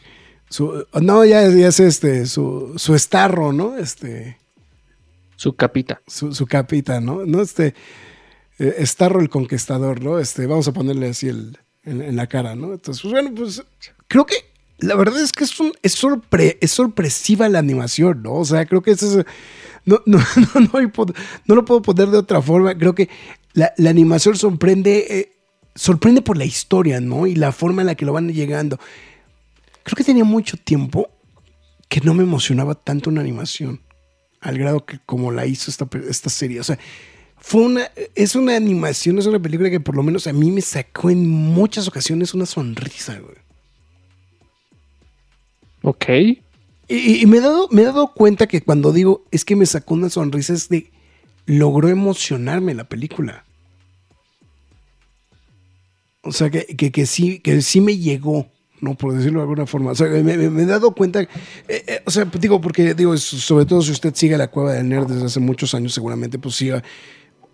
Su, no, ya, ya es este, su, su estarro, ¿no? Este. Su capita. Su, su capita, ¿no? ¿no? Este. Eh, estarro el conquistador, ¿no? Este, vamos a ponerle así el, en, en, la cara, ¿no? Entonces, pues bueno, pues creo que la verdad es que es, un, sorpre, es sorpresiva la animación, ¿no? O sea, creo que eso es. No, no, no, no, no lo puedo poner de otra forma. Creo que la, la animación sorprende. Eh, sorprende por la historia, ¿no? Y la forma en la que lo van llegando creo que tenía mucho tiempo que no me emocionaba tanto una animación al grado que como la hizo esta, esta serie. O sea, fue una, es una animación, es una película que por lo menos a mí me sacó en muchas ocasiones una sonrisa, güey. Ok. Y, me, he dado, me dado cuenta que cuando digo es que me sacó una sonrisa es de logró emocionarme la película. O sea, que, que, que sí, que sí me llegó. ¿no? Por decirlo de alguna forma. O sea, me, he dado cuenta, eh, eh, o sea, digo, porque digo, sobre todo si usted sigue la cueva del nerd desde hace muchos años, seguramente pues siga.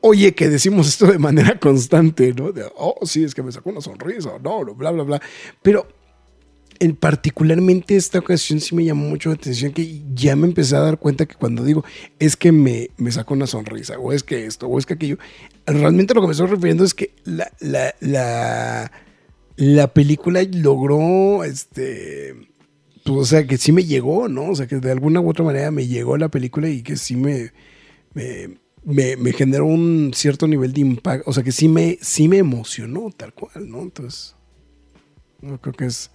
Oye, que decimos esto de manera constante, ¿no? De, oh, sí, es que me sacó una sonrisa, no, bla, bla, bla. Pero en particularmente esta ocasión sí me llamó mucho la atención que ya me empecé a dar cuenta que cuando digo es que me, me sacó una sonrisa, o es que esto, o es que aquello, realmente lo que me estoy refiriendo es que la, la, la, la película logró, este, pues, o sea, que sí me llegó, ¿no? O sea, que de alguna u otra manera me llegó la película y que sí me, me, me, generó un cierto nivel de impacto, o sea, que sí me, sí me emocionó tal cual, ¿no? Entonces, yo creo que es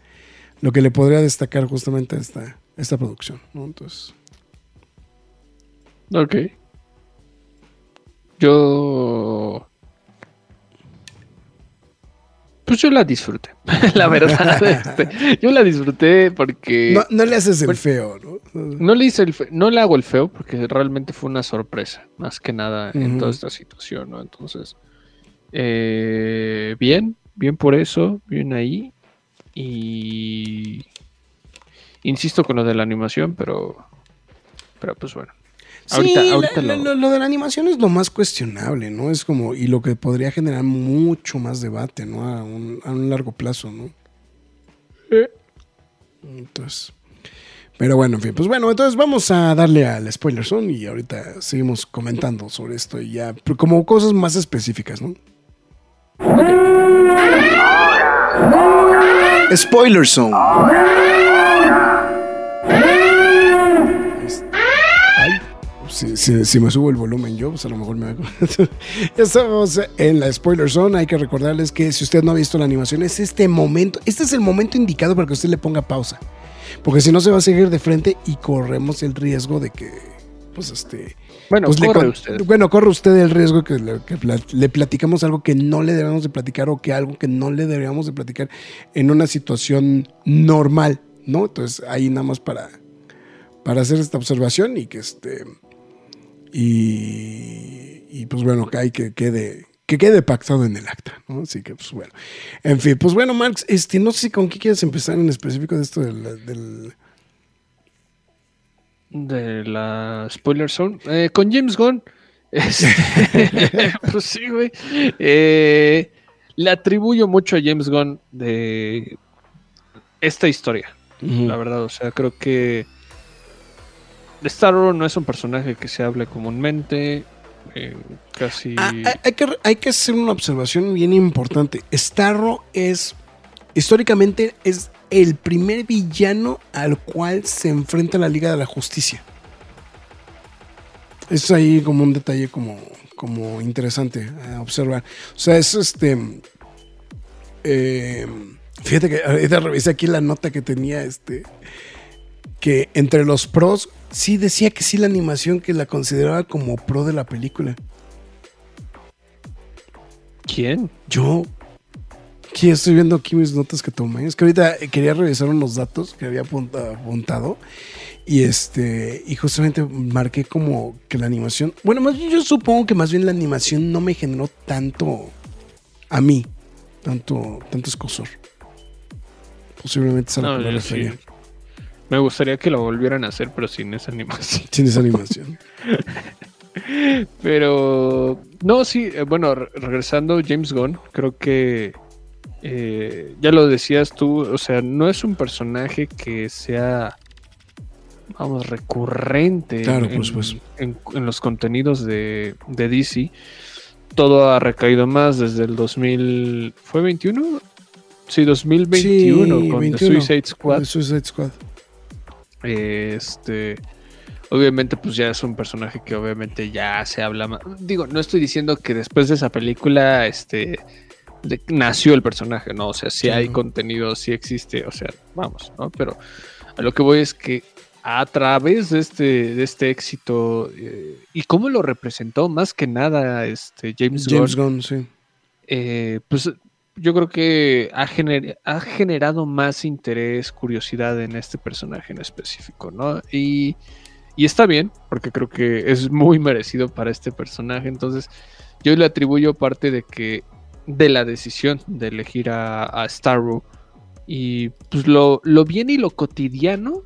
lo que le podría destacar justamente a esta, esta producción, ¿no? Entonces, Ok. Yo. Pues yo la disfruté, la verdad. este, yo la disfruté porque. no, no le haces el bueno, feo, ¿no? No le hice el fe- no le hago el feo porque realmente fue una sorpresa, más que nada en toda esta situación, ¿no? Entonces, eh, bien, bien por eso, bien ahí. Y insisto con lo de la animación, pero, pero pues bueno. Ahorita, Sí, ahorita la- lo- lo de la animación es lo más cuestionable, ¿no? Es como, y lo que podría generar mucho más debate, ¿no? A un, a un largo plazo, ¿no? Entonces, pero bueno, en fin, pues bueno, entonces vamos a darle al spoiler zone y ahorita seguimos comentando sobre esto y ya, como cosas más específicas, ¿no? Spoiler zone. Ay, si, si- si me subo el volumen yo, pues a lo mejor me hago. estamos en la spoiler zone. Hay que recordarles que si usted no ha visto la animación, es este momento, este es el momento indicado para que usted le ponga pausa. Porque si no se va a seguir de frente y corremos el riesgo de que, pues este, bueno, pues, corre usted. bueno, corre usted el riesgo que, le, que le platicamos algo que no le debemos de platicar o que algo que no le deberíamos de platicar en una situación normal, ¿no? Entonces ahí nada más para, para hacer esta observación y que este y, y, pues bueno, que hay que quede que quede pactado en el acta, ¿no? Así que pues bueno. En fin, pues bueno, Marx, este, no sé con qué quieres empezar en específico de esto del, del De la spoiler zone. Eh, con James Gunn. este, pues sí, güey. Eh, le atribuyo mucho a James Gunn de esta historia. La verdad, o sea, creo que Starro no es un personaje que se hable comúnmente. eh, casi. Ah, hay, hay que, hay que hacer una observación bien importante. Starro es, históricamente, es el primer villano al cual se enfrenta la Liga de la Justicia. Es ahí como un detalle como, como interesante a observar. O sea, es este... eh, fíjate que ahorita revisé aquí la nota que tenía este... Que entre los pros, sí decía que sí la animación que la consideraba como pro de la película. ¿Quién? Yo aquí estoy viendo aquí mis notas que tomé. Es que ahorita quería revisar unos datos que había apunta- apuntado. Y este, y justamente marqué como que la animación. Bueno, más yo supongo que más bien la animación no me generó tanto a mí. Tanto, tanto escosor. Posiblemente No, yo sí. Me gustaría que lo volvieran a hacer, pero sin esa animación. Sin esa animación. Pero no, sí, eh, bueno, re- regresando James Gunn, creo que eh, ya lo decías tú, o sea, no es un personaje que sea, vamos, recurrente Claro, en, supuesto. en- en los contenidos de, de DC. Todo ha recaído más desde el 2000, ¿fue 21? Sí, 2021 Sí, con 21, The Suicide Squad. con The Suicide Squad. Este, obviamente, pues ya es un personaje que obviamente ya se habla más. Digo, no estoy diciendo que después de esa película, este, de- nació el personaje, no, o sea, sí hay contenido, sí existe, o sea, vamos, ¿no? Pero a lo que voy es que a través de este, de este éxito eh, y cómo lo representó más que nada este James, James Gunn, Gunn, sí. eh, pues yo creo que ha, gener- ha generado más interés, curiosidad en este personaje en específico, ¿no? Y, y está bien, porque creo que es muy merecido para este personaje. Entonces, yo le atribuyo parte de que de la decisión de elegir a, a Starro Y pues lo, lo bien y lo cotidiano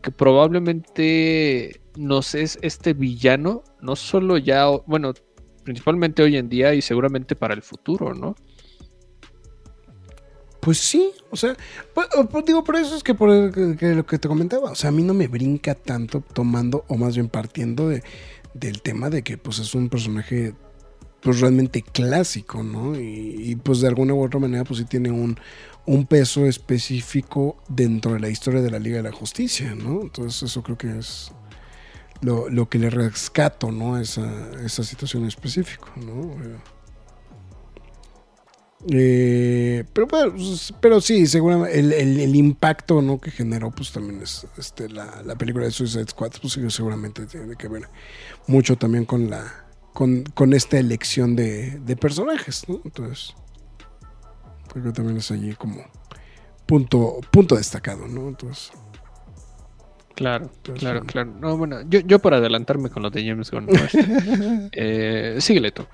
que probablemente nos es este villano, no solo ya, bueno, principalmente hoy en día y seguramente para el futuro, ¿no? Pues sí, o sea, pues, pues, digo, por eso es que por lo que te comentaba, o sea, a mí no me brinca tanto tomando, o más bien partiendo de, del tema de que pues es un personaje pues realmente clásico, ¿no? Y, pues de alguna u otra manera pues sí tiene un, un, peso específico dentro de la historia de la Liga de la Justicia, ¿no? Entonces eso creo que es lo, lo que le rescato, ¿no? Esa, esa situación específica, ¿no? Eh, pero, pues, pero sí, seguramente el, impacto ¿no? que generó, pues también es este, la, película de Suicide Squad, pues seguramente tiene que ver mucho también con la con, con esta elección de, de, personajes, ¿no? Entonces, creo que también es allí como punto, punto destacado, ¿no? Entonces. Claro, claro, claro. No, bueno, yo, yo para adelantarme con lo de James Gunn, eh, síguele tú.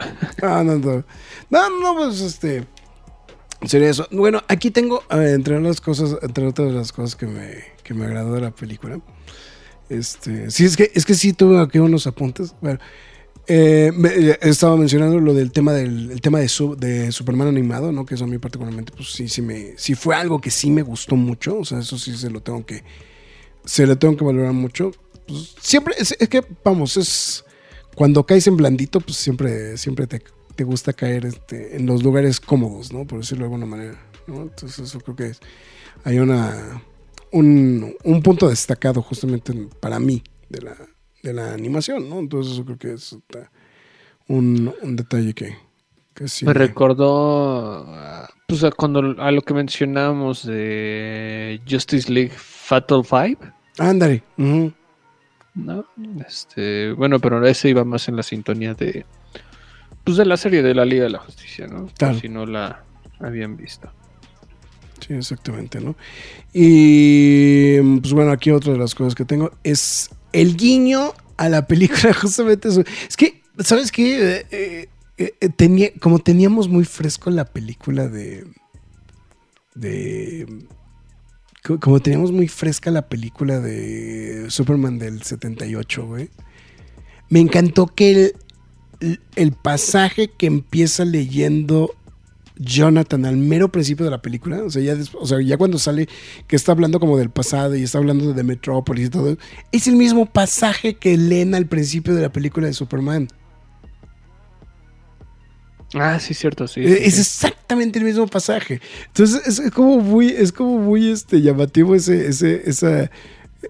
Ah, no, no. No, no, pues este. Sería eso. Bueno, aquí tengo, entre las cosas, entre otras las cosas que me, que me agradó de la película. Este, sí, es que, es que sí tuve aquí unos apuntes. Bueno, eh, eh, estaba mencionando lo del tema del tema de, Superman animado, ¿no? Que eso a mí particularmente, pues sí, sí me, sí fue algo que sí me gustó mucho. O sea, eso sí se lo tengo que, se le tengo que valorar mucho. Pues, siempre, es, que, vamos, es cuando caes en blandito, pues siempre, siempre te, gusta caer este, en los lugares cómodos, ¿no? Por decirlo de alguna manera. Entonces eso creo que es, hay una, un, punto destacado justamente para mí de la, de la animación, ¿no? Entonces eso creo que es un, detalle que, que sí me, recordó pues cuando a lo que mencionamos de Justice League Fatal Five Ándale. ¿No? Este, bueno, pero ese iba más en la sintonía de. Pues de la serie de la Liga de la Justicia, ¿no? Claro. Si no la habían visto. Sí, exactamente, ¿no? Y pues bueno, aquí otra de las cosas que tengo es el guiño a la película, justamente eso. Es que, ¿sabes qué? Eh, eh, eh, tenía, como teníamos muy fresco la película de. de como teníamos muy fresca la película de Superman del 78, güey. Me encantó que el, el, pasaje que empieza leyendo Jonathan al mero principio de la película, o sea, ya, o sea, ya cuando sale que está hablando como del pasado y está hablando de Metrópolis y todo, es el mismo pasaje que leen al principio de la película de Superman. Ah, sí, cierto, sí. Es exactamente el mismo pasaje. Entonces es, como muy, es como muy este, llamativo ese, ese, esa,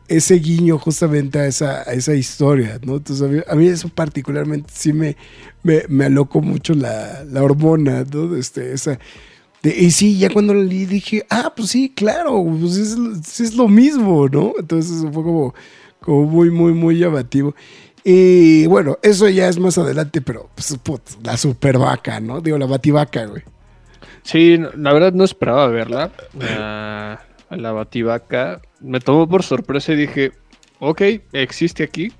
ese guiño justamente a esa, a esa historia, ¿no? Entonces a mí, eso particularmente sí me, me, alocó mucho la, hormona, ¿no? Este, esa, y sí, ya cuando lo leí dije, ah, pues sí, claro, pues es, es lo mismo, ¿no? Entonces fue como, como muy, muy, muy llamativo. Y bueno, eso ya es más adelante, pero pues, la super vaca, ¿no? Digo, la bativaca, güey. Sí, la verdad no esperaba verla. La, bativaca me tomó por sorpresa y dije, ok, existe aquí.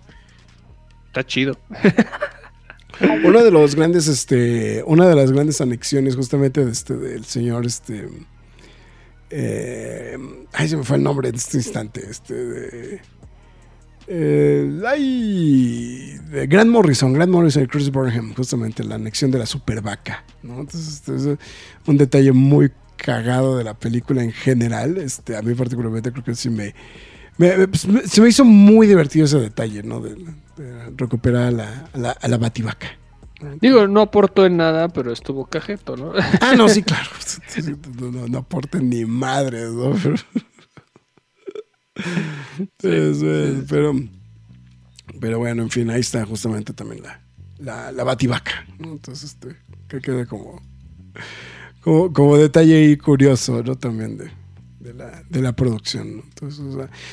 Está chido. Uno de los grandes, este, una de las grandes anexiones justamente de este, del señor, este, eh, ay, se me fue el nombre en este instante, este, de, eh, Grant Morrison, Grant Morrison y Chris Burnham, justamente la anexión de la super vaca. ¿no? Entonces, este es un detalle muy cagado de la película en general. Este, a mí particularmente creo que sí me, pues, se me hizo muy divertido ese detalle, ¿no? De, recuperar a la, a la, a la bativaca. Digo, no aportó en nada, pero estuvo cajeto, ¿no? Ah, no, sí, claro. No, no, aporta ni madre, ¿no? pero, pero bueno, en fin, ahí está justamente también la, la, bativaca. Entonces, este, que quede como, como, detalle ahí curioso, ¿no? También de, de, la, producción. Entonces,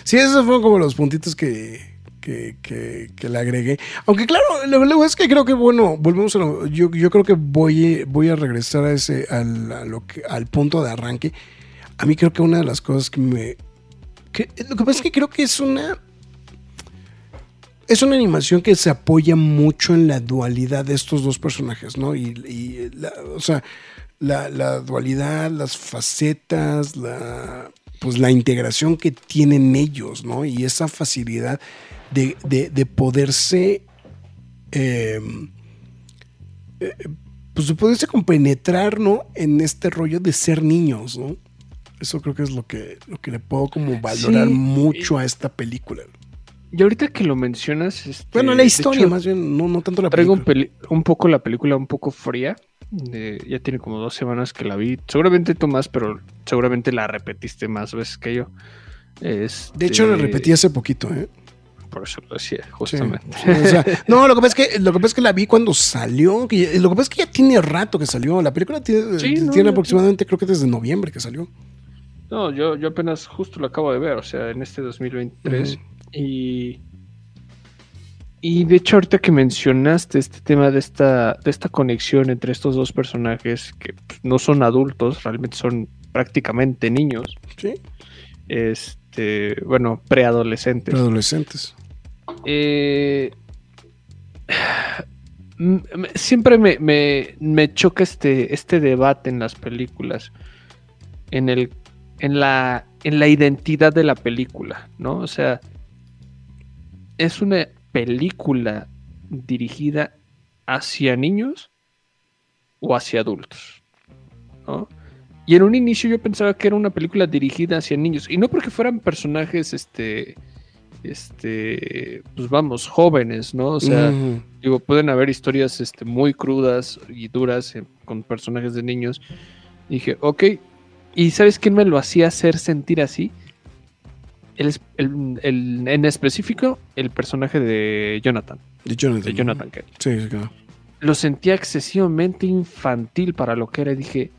sí, esos fueron como los puntitos que, que, que, le agregué. Aunque claro, luego es que creo que, bueno, volvemos a lo, yo, yo creo que voy, voy a regresar a ese, al, lo que, al punto de arranque. A mí creo que una de las cosas que me, lo que pasa es que creo que es una. Es una animación que se apoya mucho en la dualidad de estos dos personajes, ¿no? Y, o sea, la, la dualidad, las facetas, la, pues la integración que tienen ellos, ¿no? Y esa facilidad de, de- de poderse, eh, eh, pues de poderse compenetrar, ¿no? En este rollo de ser niños, ¿no? Eso creo que es lo que, lo que le puedo como valorar Sí. mucho a esta película. Y ahorita que lo mencionas. este, Bueno, la historia, hecho, más bien, no, no tanto la Traigo película. peli- un poco la película un poco fría. de- ya tiene como dos semanas que la vi. Seguramente tú más, pero seguramente la repetiste más veces que yo. Este, De hecho, la repetí hace poquito, ¿eh? Por eso lo decía, Sí. justamente. O sea, no, lo que pasa es que lo que pasa es que la vi cuando salió. que lo que pasa es que ya tiene rato que salió. La película tiene, Sí, no, tiene ya aproximadamente, creo que desde noviembre que salió. No, yo, yo apenas justo lo acabo de ver, o sea, en este 2023. Ujú. Y. Y de hecho, ahorita que mencionaste este tema de esta, de esta conexión entre estos dos personajes, que pues, no son adultos, realmente son prácticamente niños, Sí. este, bueno, preadolescentes. Pero adolescentes. Eh, siempre me, me- me choca este, este debate en las películas, en, el, en, la, en la identidad de la película, ¿no? O sea, es una película dirigida hacia niños o hacia adultos, ¿no? Y en un inicio yo pensaba que era una película dirigida hacia niños, y no porque fueran personajes, este, este, pues vamos, jóvenes, ¿no? O sea, Ujú. digo, pueden haber historias este, muy crudas y duras eh, con personajes de niños. dije, ok, ¿y sabes quién me lo hacía hacer sentir así? El, el- el- en específico, el personaje de Jonathan, de Jonathan. de Jonathan Kent. Sí, sí, claro. Lo sentía excesivamente infantil para lo que era. y Dije,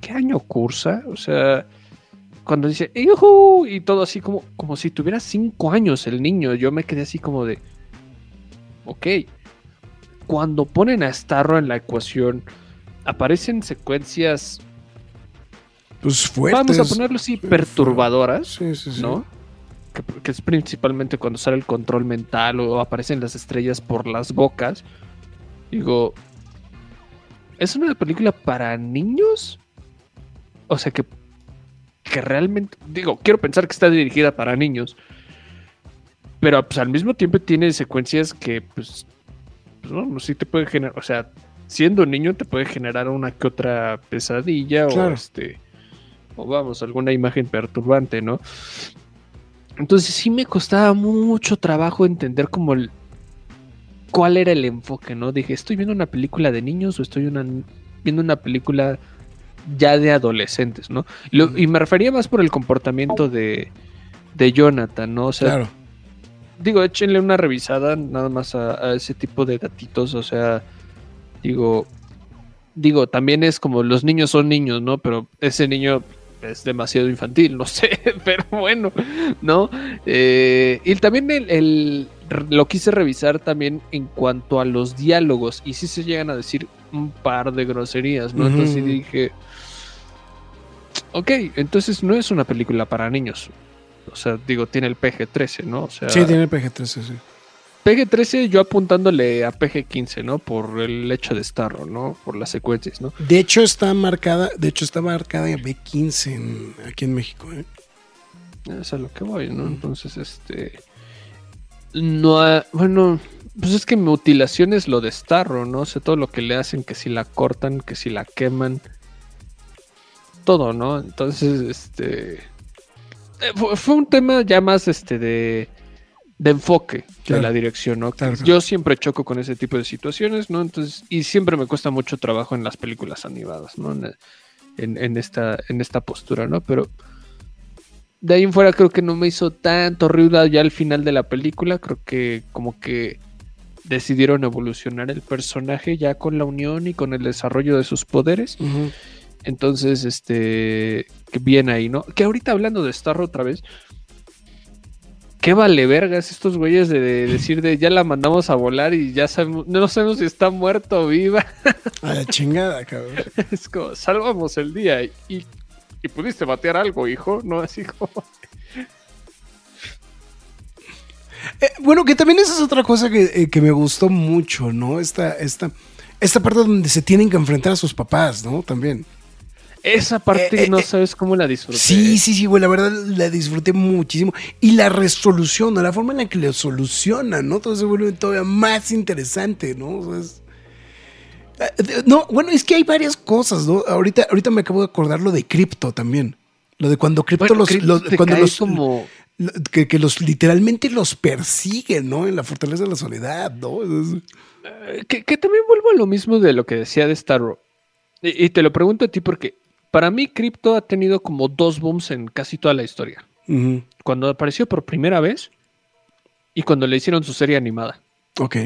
¿qué año cursa? O sea, cuando dice, "Yujú", y todo así como, como si tuviera cinco años el niño, yo me quedé así como de, ok. Cuando ponen a Starro en la ecuación, aparecen secuencias, Pues fuertes. vamos a ponerlo así, perturbadoras, Sí, sí, sí. ¿no? Que, que es principalmente cuando sale el control mental o aparecen las estrellas por las bocas. Digo, ¿es una película para niños? O sea que, que realmente, digo, quiero pensar que está dirigida para niños. Pero pues al mismo tiempo tiene secuencias que pues, pues bueno, sí te puede generar, o sea, siendo niño te puede generar una que otra pesadilla o este o vamos, alguna imagen perturbante, ¿no? Entonces sí me costaba mucho trabajo entender como el cuál era el enfoque, ¿no? Dije, ¿estoy viendo una película de niños o estoy una- viendo una película ya de adolescentes, ¿no? Lo- y me refería más por el comportamiento de, de Jonathan, ¿no? O sea, Claro. digo, échenle una revisada nada más a, a ese tipo de datitos, o sea, digo, digo, también es como los niños son niños, ¿no? Pero ese niño es demasiado infantil, no sé, pero bueno, ¿no? Eh, y también el, el- lo quise revisar también en cuanto a los diálogos, y sí se llegan a decir un par de groserías, ¿no? Entonces dije, ok, entonces no es una película para niños. O sea, digo, tiene el PG-13, ¿no? O sea, Sí, tiene el PG-13, sí. PG-13 yo apuntándole a PG-15, ¿no? Por el hecho de Starro, ¿no? Por las secuencias, ¿no? De hecho, está marcada, de hecho, está marcada B15 en- aquí en México, ¿eh? Es a lo que voy, ¿no? Entonces, este... No, ha- bueno, pues es que mutilación es lo de Starro, ¿no? O sea, todo lo que le hacen, que si la cortan, que si la queman, todo, ¿no? Entonces, este... eh, Fue, fue un tema ya más, este, de, de enfoque Claro. de la dirección, ¿no? Claro. Yo siempre choco con ese tipo de situaciones, ¿no? Entonces, y siempre me cuesta mucho trabajo en las películas animadas, ¿no? En, en- en esta, en esta postura, ¿no? Pero de ahí en fuera creo que no me hizo tanto ruido ya al final de la película. Creo que como que decidieron evolucionar el personaje ya con la unión y con el desarrollo de sus poderes. Entonces, este, que bien ahí, ¿no? Que ahorita hablando de Starro otra vez, qué vale vergas estos güeyes de, de decir de ya la mandamos a volar y ya sabemos, no sabemos si está muerta o viva. A la chingada, cabrón. es como, salvamos el día y, y pudiste batear algo, hijo, ¿no? Así como... Eh, bueno, que también esa es otra cosa que, eh, que me gustó mucho, ¿no? Esta, esta, esta parte donde se tienen que enfrentar a sus papás, ¿no? También. Esa parte Eh, eh, no eh, sabes cómo la disfruté. Sí, sí, sí, güey, la verdad la disfruté muchísimo. Y la resolución, la forma en la que lo solucionan, ¿no? Todo se vuelve todavía más interesante, ¿no? O sea, es- Eh, No, bueno, es que hay varias cosas, ¿no? Ahorita, ahorita me acabo de acordar lo de cripto también. Lo de cuando cripto Bueno, los, Crypto los- cuando los como que, que los literalmente los persiguen, ¿no? En la fortaleza de la soledad, ¿no? Es- Eh, Que, que también vuelvo a lo mismo de lo que decía de Starro. Y, y te lo pregunto a ti porque para mí Crypto ha tenido como dos booms en casi toda la historia. Cuando apareció por primera vez y cuando le hicieron su serie animada. Ok.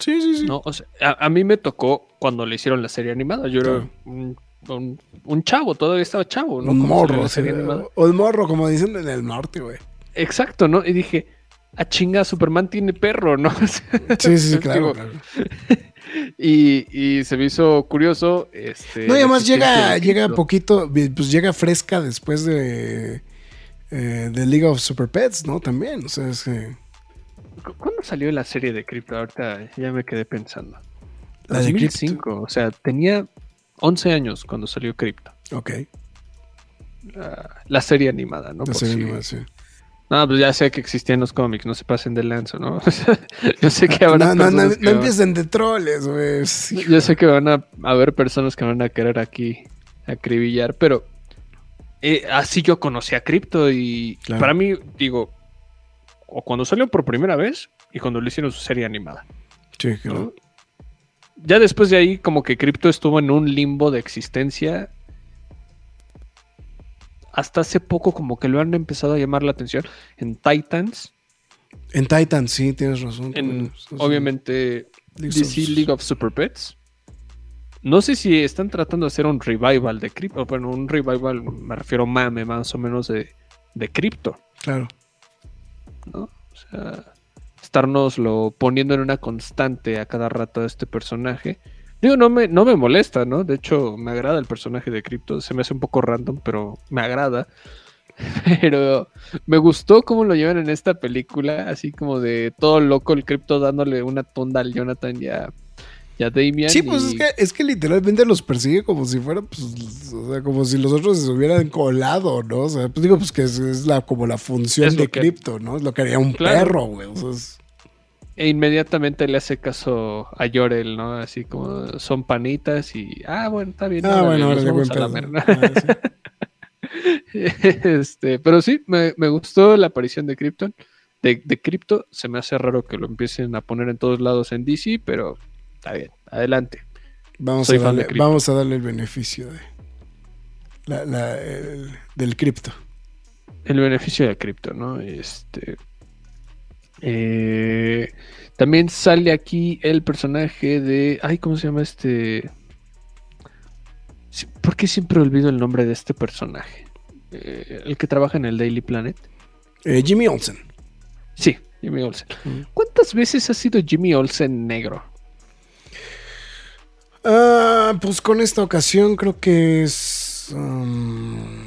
Sí, sí, sí. ¿no? O sea, a, a mí me tocó cuando le hicieron la serie animada. Yo Claro. era un, un- un chavo, todavía estaba chavo, ¿no? un morro. la serie animada. o un morro, como dicen en el norte, güey. Exacto, ¿no? Y dije, a chinga, Superman tiene perro, ¿no? Sí, sí, sí, claro. Claro. Y, y se me hizo curioso. Este, No, y además llega, llega Crypto. poquito, pues llega fresca después de, eh, de League of Super Pets, ¿no? También, o sea, es que... ¿Cu- ¿Cuándo salió la serie de Crypto? Ahorita ya me quedé pensando. La de 2005, o sea, tenía 11 años cuando salió Crypto. Ok, La, la serie animada, ¿no? la Por serie si- animada, sí. No, pues ya sé que existían los cómics, no se pasen de lanzo, ¿no? Yo sé que habrá No, no, no, no empiecen de troles, güey. Sí. Yo sé que van a haber personas que van a querer aquí acribillar, pero eh, así yo conocí a Crypto y Claro. para mí, digo, o cuando salió por primera vez y cuando le hicieron su serie animada. Sí, ¿no? claro. Ya después de ahí, como que Crypto estuvo en un limbo de existencia. Hasta hace poco, como que lo han empezado a llamar la atención en Titans. En Titan, sí, tienes razón. En, sí. obviamente, League DC of- League of Super Pets. No sé si están tratando de hacer un revival de Crypto. Bueno, un revival, me refiero mame más o menos de, de Crypto, Claro. ¿no? O sea, estarnoslo poniendo en una constante a cada rato a este personaje. Digo, no me, no me molesta, ¿no? De hecho, me agrada el personaje de Crypto. Se me hace un poco random, pero me agrada. Pero me gustó cómo lo llevan en esta película, así como de todo loco el Crypto dándole una tonda al Jonathan y a, y a Damian. Sí, pues y- es que, es que literalmente los persigue como si fuera, pues, o sea, como si los otros se hubieran colado, ¿no? O sea, pues digo, pues que es, es la, como la función Es de que- cripto, ¿no? Es lo que haría un Claro. perro, güey. O sea, es- E inmediatamente le hace caso a Yorel, ¿no? Así como son panitas y. Ah, bueno, está bien. Ah, bueno, ahora vamos a pedo. lamer, ¿no? Ah, este, pero sí, me, me gustó la aparición de Krypton. De, de Crypto, se me hace raro que lo empiecen a poner en todos lados en DC, pero está bien, adelante. Vamos, Soy a darle, cripto. vamos a darle el beneficio de la- la- el- del cripto. El beneficio de Crypto, ¿no? Este. Eh, también sale aquí el personaje de. Ay, ¿cómo se llama este? ¿Por qué siempre olvido el nombre de este personaje? Eh, el que trabaja en el Daily Planet. Eh, Jimmy Olsen. Sí, Jimmy Olsen. Mm. ¿Cuántas veces ha sido Jimmy Olsen negro? Ah, pues con esta ocasión creo que es. um,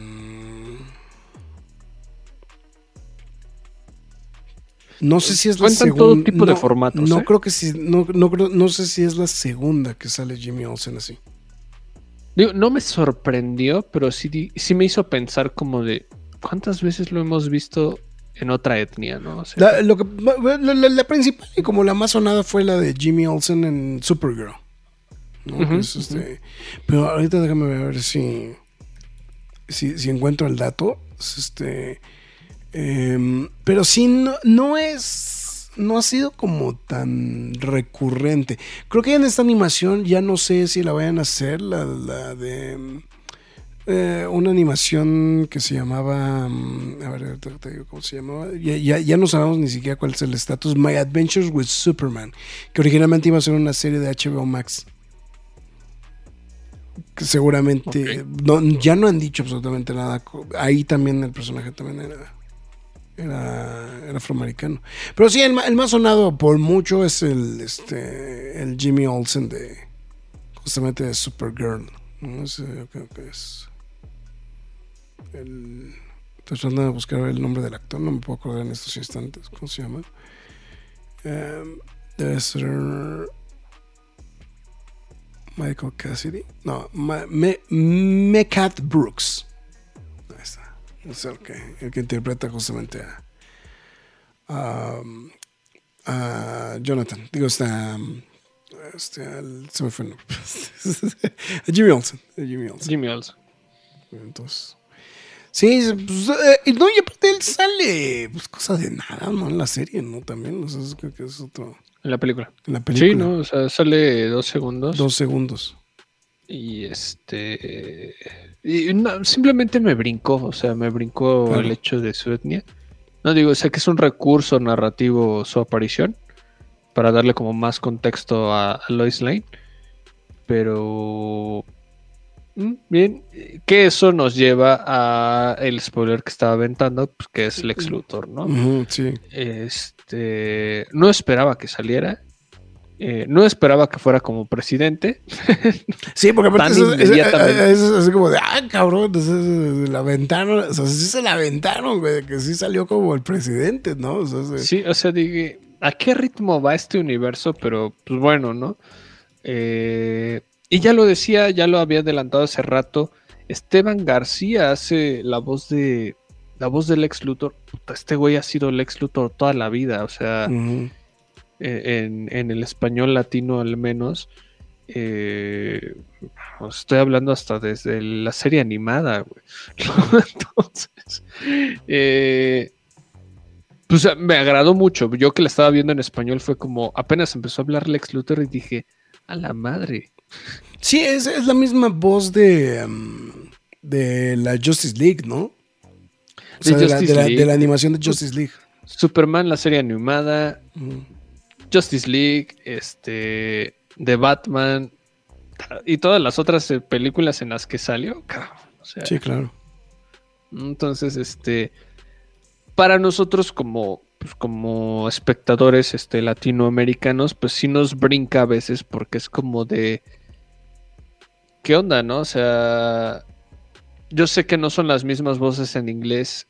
no sé si es la segunda. todo tipo de formatos, No ¿eh? creo que sí. No, no, creo- no sé si es la segunda que sale Jimmy Olsen así. Digo, no me sorprendió, pero sí, sí me hizo pensar como de. ¿Cuántas veces lo hemos visto en otra etnia, no? O sea, La, lo que- la- la- la principal y como la más sonada fue la de Jimmy Olsen en Supergirl. ¿no? Es, este, Pero ahorita déjame ver si, si, si encuentro el dato. Es Este, em, pero sí, no, no es. No ha sido como tan recurrente. Creo que en esta animación ya no sé si la vayan a hacer, la, la de. eh, una animación que se llamaba. mm, A ver, te digo cómo se llamaba. Ya, ya, ya no sabemos ni siquiera cuál es el estatus. My Adventures with Superman. Que originalmente iba a ser una serie de HBO Max. Que seguramente. No, ya no han dicho absolutamente nada. Ahí también el personaje también era. Era, era afroamericano. Pero sí, el, el más sonado por mucho es el, este, el Jimmy Olsen de. Justamente de Supergirl. No sé, yo creo que es. El, estoy tratando de buscar el nombre del actor, no me puedo acordar en estos instantes. ¿Cómo se llama? Em, debe ser. Michael Cassidy. No, Mecat Brooks. Es el que, el que interpreta justamente a, a, a Jonathan. Digo, está. Este, al- se me fue el nombre. a Jimmy Olsen. a Jimmy Olsen. Jimmy Olsen. Entonces. Sí, pues, eh, no, y aparte él sale, pues cosa de nada, ¿no? En la serie, ¿no? También, o sea, es que, que es otro. En la película. En la película. Sí, ¿no? O sea, sale dos segundos. Dos segundos. Y este. Y no, simplemente me brincó. O sea, me brincó Claro. el hecho de su etnia. No digo, sé que es un recurso narrativo su aparición. Para darle como más contexto a, a Lois Lane. Pero. mm, Bien, que eso nos lleva a el spoiler que estaba aventando, pues, que es Lex Luthor, ¿no? Sí. Este, no esperaba que saliera. Eh, no esperaba que fuera como presidente. Sí, porque aparte es, es- es así como de, ah, cabrón, es- es- es- la aventaron, o sea, sí se la aventaron, güey, que sí salió como el presidente, ¿no? O sea, sí. Sí, o sea, dije, ¿a qué ritmo va este universo? Pero, pues bueno, ¿no? Eh, y ya lo decía, ya lo había adelantado hace rato. Esteban García hace la voz de. La voz del Lex Luthor. Puta, este güey ha sido Lex Luthor toda la vida. O sea, eh, en, en el español latino al menos. eh, os estoy hablando hasta desde la serie animada, güey. Entonces, eh, pues eh, me agradó mucho. Yo que la estaba viendo en español fue como apenas empezó a hablar Lex Luthor y dije, a la madre. Sí, es, es la misma voz de, um, de la Justice League, ¿no? O sea, De de, la, Justice de la- League. de la animación de Justice League. Superman, la serie animada. Justice League, este, The Batman y todas las otras eh, películas en las que salió. cabrón, o sea, Sí, claro. Entonces, este, para nosotros como, pues, como espectadores este, latinoamericanos, pues sí nos brinca a veces porque es como de, ¿qué onda, no? O sea, yo sé que no son las mismas voces en inglés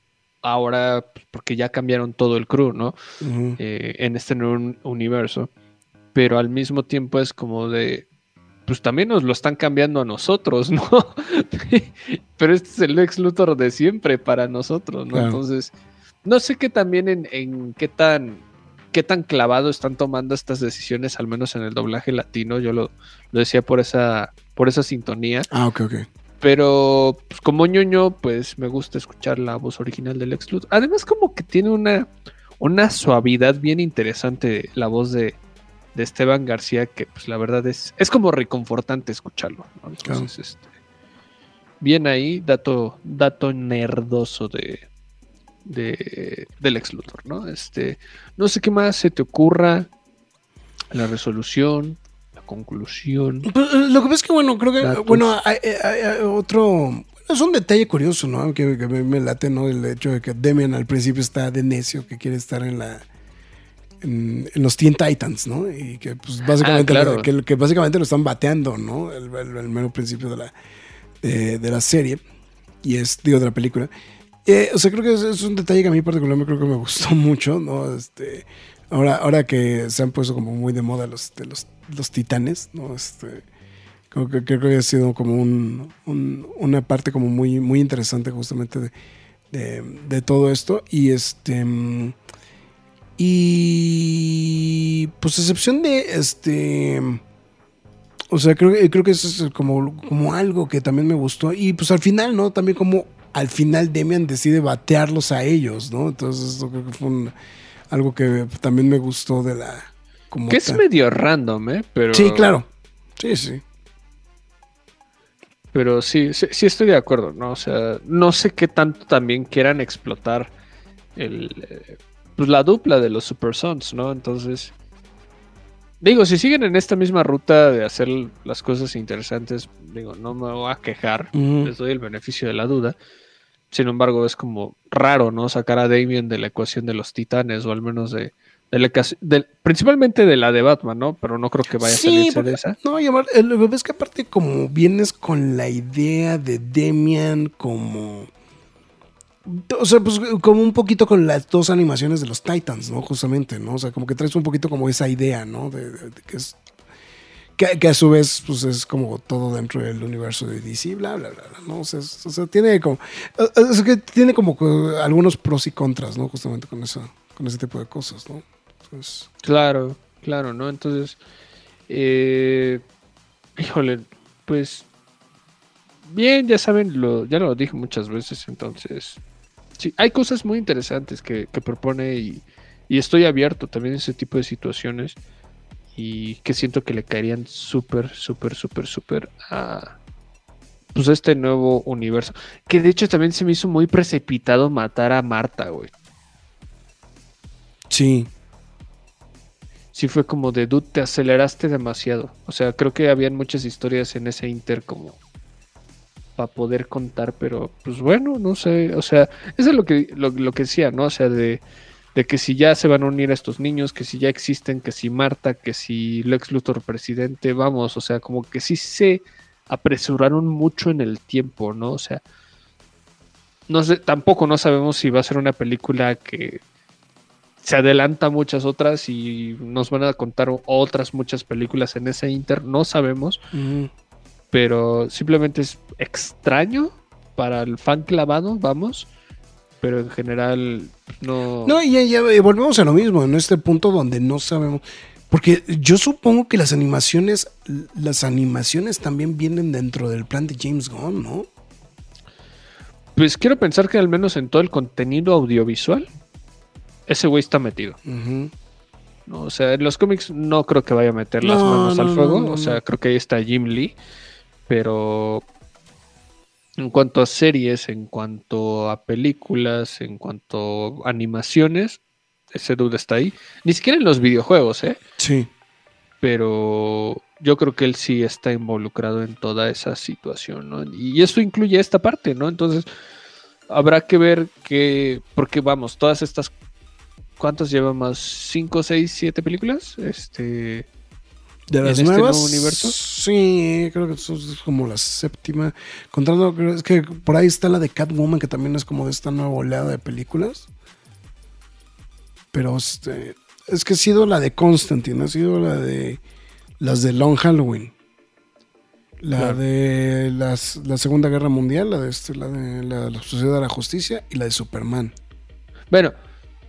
ahora porque ya cambiaron todo el crew, ¿no? Eh, en este nuevo un- universo. Pero al mismo tiempo es como de. Pues también nos lo están cambiando a nosotros, ¿no? Pero este es el Lex Luthor de siempre para nosotros, ¿no? Claro. Entonces, no sé qué también en, en qué tan qué tan clavado están tomando estas decisiones, al menos en el doblaje latino. Yo lo, lo decía por esa, por esa sintonía. Ah, ok, ok. Pero pues, como ñoño, pues me gusta escuchar la voz original del Lex Luthor. Además, como que tiene una, una suavidad bien interesante la voz de, de Esteban García, que pues la verdad es, es como reconfortante escucharlo. ¿no? Entonces, este, bien ahí, dato, dato nerdoso de, de del Lex Luthor, ¿no? Este, no sé qué más se te ocurra. La resolución, conclusión. Pues, eh, lo que pasa es que, bueno, creo que, Datos. bueno, hay, hay- hay otro, es un detalle curioso, ¿no? Que, que me, me late, ¿no? El hecho de que Demian al principio está de necio, que quiere estar en la, en, en los Teen Titans, ¿no? Y que, pues, básicamente, Ah, claro. lo, que, que básicamente lo están bateando, ¿no? El, el- el mero principio de la, de, de la serie, y es, digo, de la película. Eh, o sea, creo que es, es un detalle que a mí particularmente creo que me gustó mucho, ¿no? Este, ahora, ahora que se han puesto como muy de moda los, de los, los titanes, ¿no? Este, creo que, ha sido como un, un- una parte como muy, muy interesante justamente de, de, de todo esto. Y este... Y pues a excepción de este... O sea, creo, creo que eso es como, como algo que también me gustó. Y pues al final, ¿no? También como al final Demian decide batearlos a ellos, ¿no? Entonces eso creo que fue un- algo que también me gustó de la... Como Que es tal. medio random, ¿eh? Pero, Sí, claro. Sí, sí. Pero sí, sí, sí estoy de acuerdo, ¿no? O sea, no sé qué tanto también quieran explotar el, eh, pues la dupla de los Super Sons, ¿no? Entonces, digo, si siguen en esta misma ruta de hacer las cosas interesantes, digo, no me voy a quejar, Ujú. les doy el beneficio de la duda. Sin embargo, es como raro, ¿no? Sacar a Damien de la ecuación de los titanes, o al menos de, de la ecuación- del- principalmente de la de Batman, ¿no? Pero no creo que vaya a salirse porque- de esa. No, y el- pasa es que aparte como vienes con la idea de Demian como... O sea, pues como un poquito con las dos animaciones de los Titans, ¿no? Justamente, ¿no? O sea, como que traes un poquito como esa idea, ¿no? De, de- de que es... Que, que a su vez, pues es como todo dentro del universo de DC, bla, bla, bla, bla, ¿no? O sea, o sea, tiene como. Es que tiene como algunos pros y contras, ¿no? Justamente con eso, con ese tipo de cosas, ¿no? Claro, claro, ¿no? Entonces, eh, híjole, pues bien, ya saben, lo, ya lo dije muchas veces, entonces, sí, hay cosas muy interesantes que, que propone y, y estoy abierto también a ese tipo de situaciones y que siento que le caerían súper, súper, súper, súper a pues a este nuevo universo. Que de hecho también se me hizo muy precipitado matar a Marta, güey. sí. sí fue como de dude, te aceleraste demasiado. O sea, creo que habían muchas historias en ese Inter como para poder contar, pero pues bueno, no sé, o sea, eso es lo que, lo, lo que decía, ¿no? O sea, de, de que si ya se van a unir a estos niños, que si ya existen, que si Marta, que si Lex Luthor presidente, vamos, o sea, como que sí se apresuraron mucho en el tiempo, ¿no? O sea, no sé, tampoco no sabemos si va a ser una película que se adelanta muchas otras y nos van a contar otras muchas películas en ese inter, no sabemos, pero simplemente es extraño para el fan clavado, vamos, pero en general no... No, y ya, y volvemos a lo mismo, en este punto donde no sabemos. Porque yo supongo que las animaciones, las animaciones también vienen dentro del plan de James Gunn, ¿no? Pues quiero pensar que al menos en todo el contenido audiovisual, ese güey está metido. ¿no? O sea, en los cómics no creo que vaya a meter las No, manos no, al fuego. o sea, creo que ahí está Jim Lee. Pero en cuanto a series, en cuanto a películas, en cuanto a animaciones, ese dude está ahí. Ni siquiera en los videojuegos, ¿eh? Sí. Pero yo creo que él sí está involucrado en toda esa situación, ¿no? Y eso incluye esta parte, ¿no? Entonces, habrá que ver que, porque vamos, todas estas, ¿cuántas llevan más? ¿Cinco, seis, siete películas? Este, De las ¿En este nuevas. nuevo universo? Sí, creo que eso es como la séptima. Contando, creo- es que por ahí está la de Catwoman, que también es como de esta nueva oleada de películas. Pero este, es que ha sido la de Constantine, ha sido la de las de Long Halloween. La Claro. de las, la Segunda Guerra Mundial, la de, este, la de la, la Sociedad de la Justicia y la de Superman. bueno,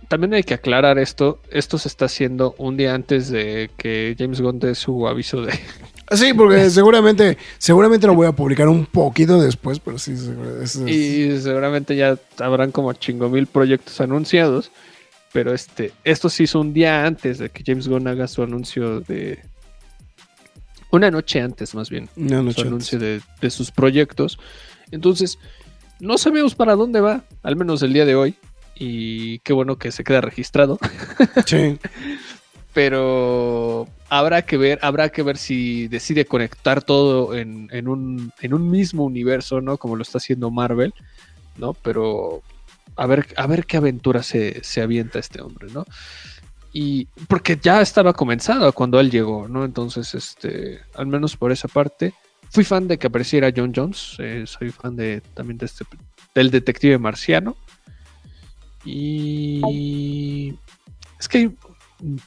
también hay que aclarar esto. Esto se está haciendo un día antes de que James Gunn dé su aviso de... Ah, Sí, porque seguramente, seguramente lo voy a publicar un poquito después, pero sí, es- es- Y seguramente ya habrán como chingo mil proyectos anunciados. Pero este, esto se hizo un día antes de que James Gunn haga su anuncio de. Una noche antes, más bien. Una noche su antes. anuncio de, de sus proyectos. Entonces, no sabemos para dónde va, al menos el día de hoy. Y qué bueno que se queda registrado. Sí. Pero habrá que ver, habrá que ver si decide conectar todo en, en un, en un mismo universo, ¿no? Como lo está haciendo Marvel, ¿no? Pero a ver, a ver qué aventura se, se avienta este hombre, ¿no? Y porque ya estaba comenzado cuando él llegó, ¿no? Entonces, este, al menos por esa parte, fui fan de que apareciera John Jones, eh, soy fan de también de este, del detective marciano. Y es que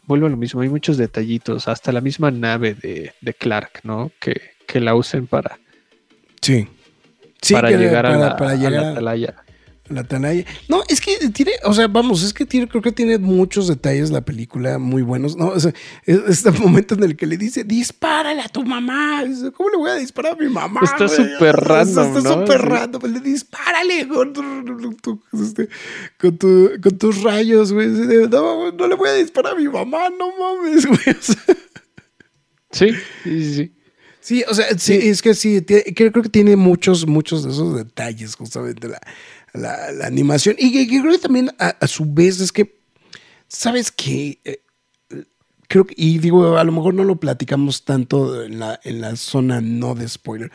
vuelvo a lo mismo, hay muchos detallitos, hasta la misma nave de, de Clark, ¿no? Que, que la usen para, Sí. Sí, para llegar, a, la, para a llegar la a- atalaya. La Atalaya. No, es que tiene, o sea, vamos, es que tiene, creo que tiene muchos detalles la película muy buenos. No, o sea, es- este momento en el que le dice, dispárale a tu mamá. ¿Cómo le voy a disparar a mi mamá? Está súper random, Está ¿no? súper Sí. random. Le dispárale con, tu- este, con, tu- con tus rayos, güey. No, no le voy a disparar a mi mamá, no mames, güey. O sea, Sí, sí, sí, sí. O sea, sí, es que sí, creo, creo que tiene muchos, muchos de esos detalles, justamente la, la, la animación. Y que creo que también a, a su vez es que, ¿sabes qué? Eh, creo que, y digo, a lo mejor no lo platicamos tanto en la, en la zona no de spoiler,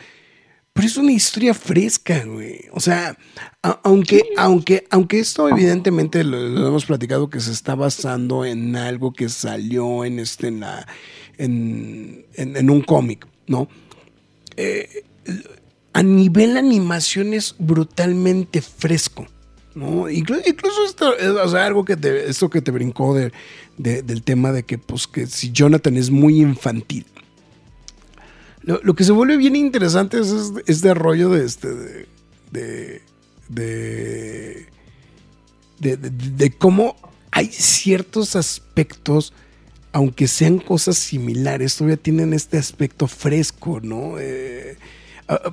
pero es una historia fresca, güey. O sea, a- aunque, aunque, aunque esto evidentemente lo, lo hemos platicado que se está basando en algo que salió en este, en la, en, en- en un cómic, ¿no? Eh, a nivel animación es brutalmente fresco. ¿no? Inclu- Incluso, esto, eh, algo que te, esto que te brincó de, de- del tema de que, pues, que si Jonathan es muy infantil. lo, que se vuelve bien interesante es este, este rollo de este. de. de. de, de- de- de cómo hay ciertos aspectos, aunque sean cosas similares, todavía tienen este aspecto fresco, ¿no? Eh, a- a-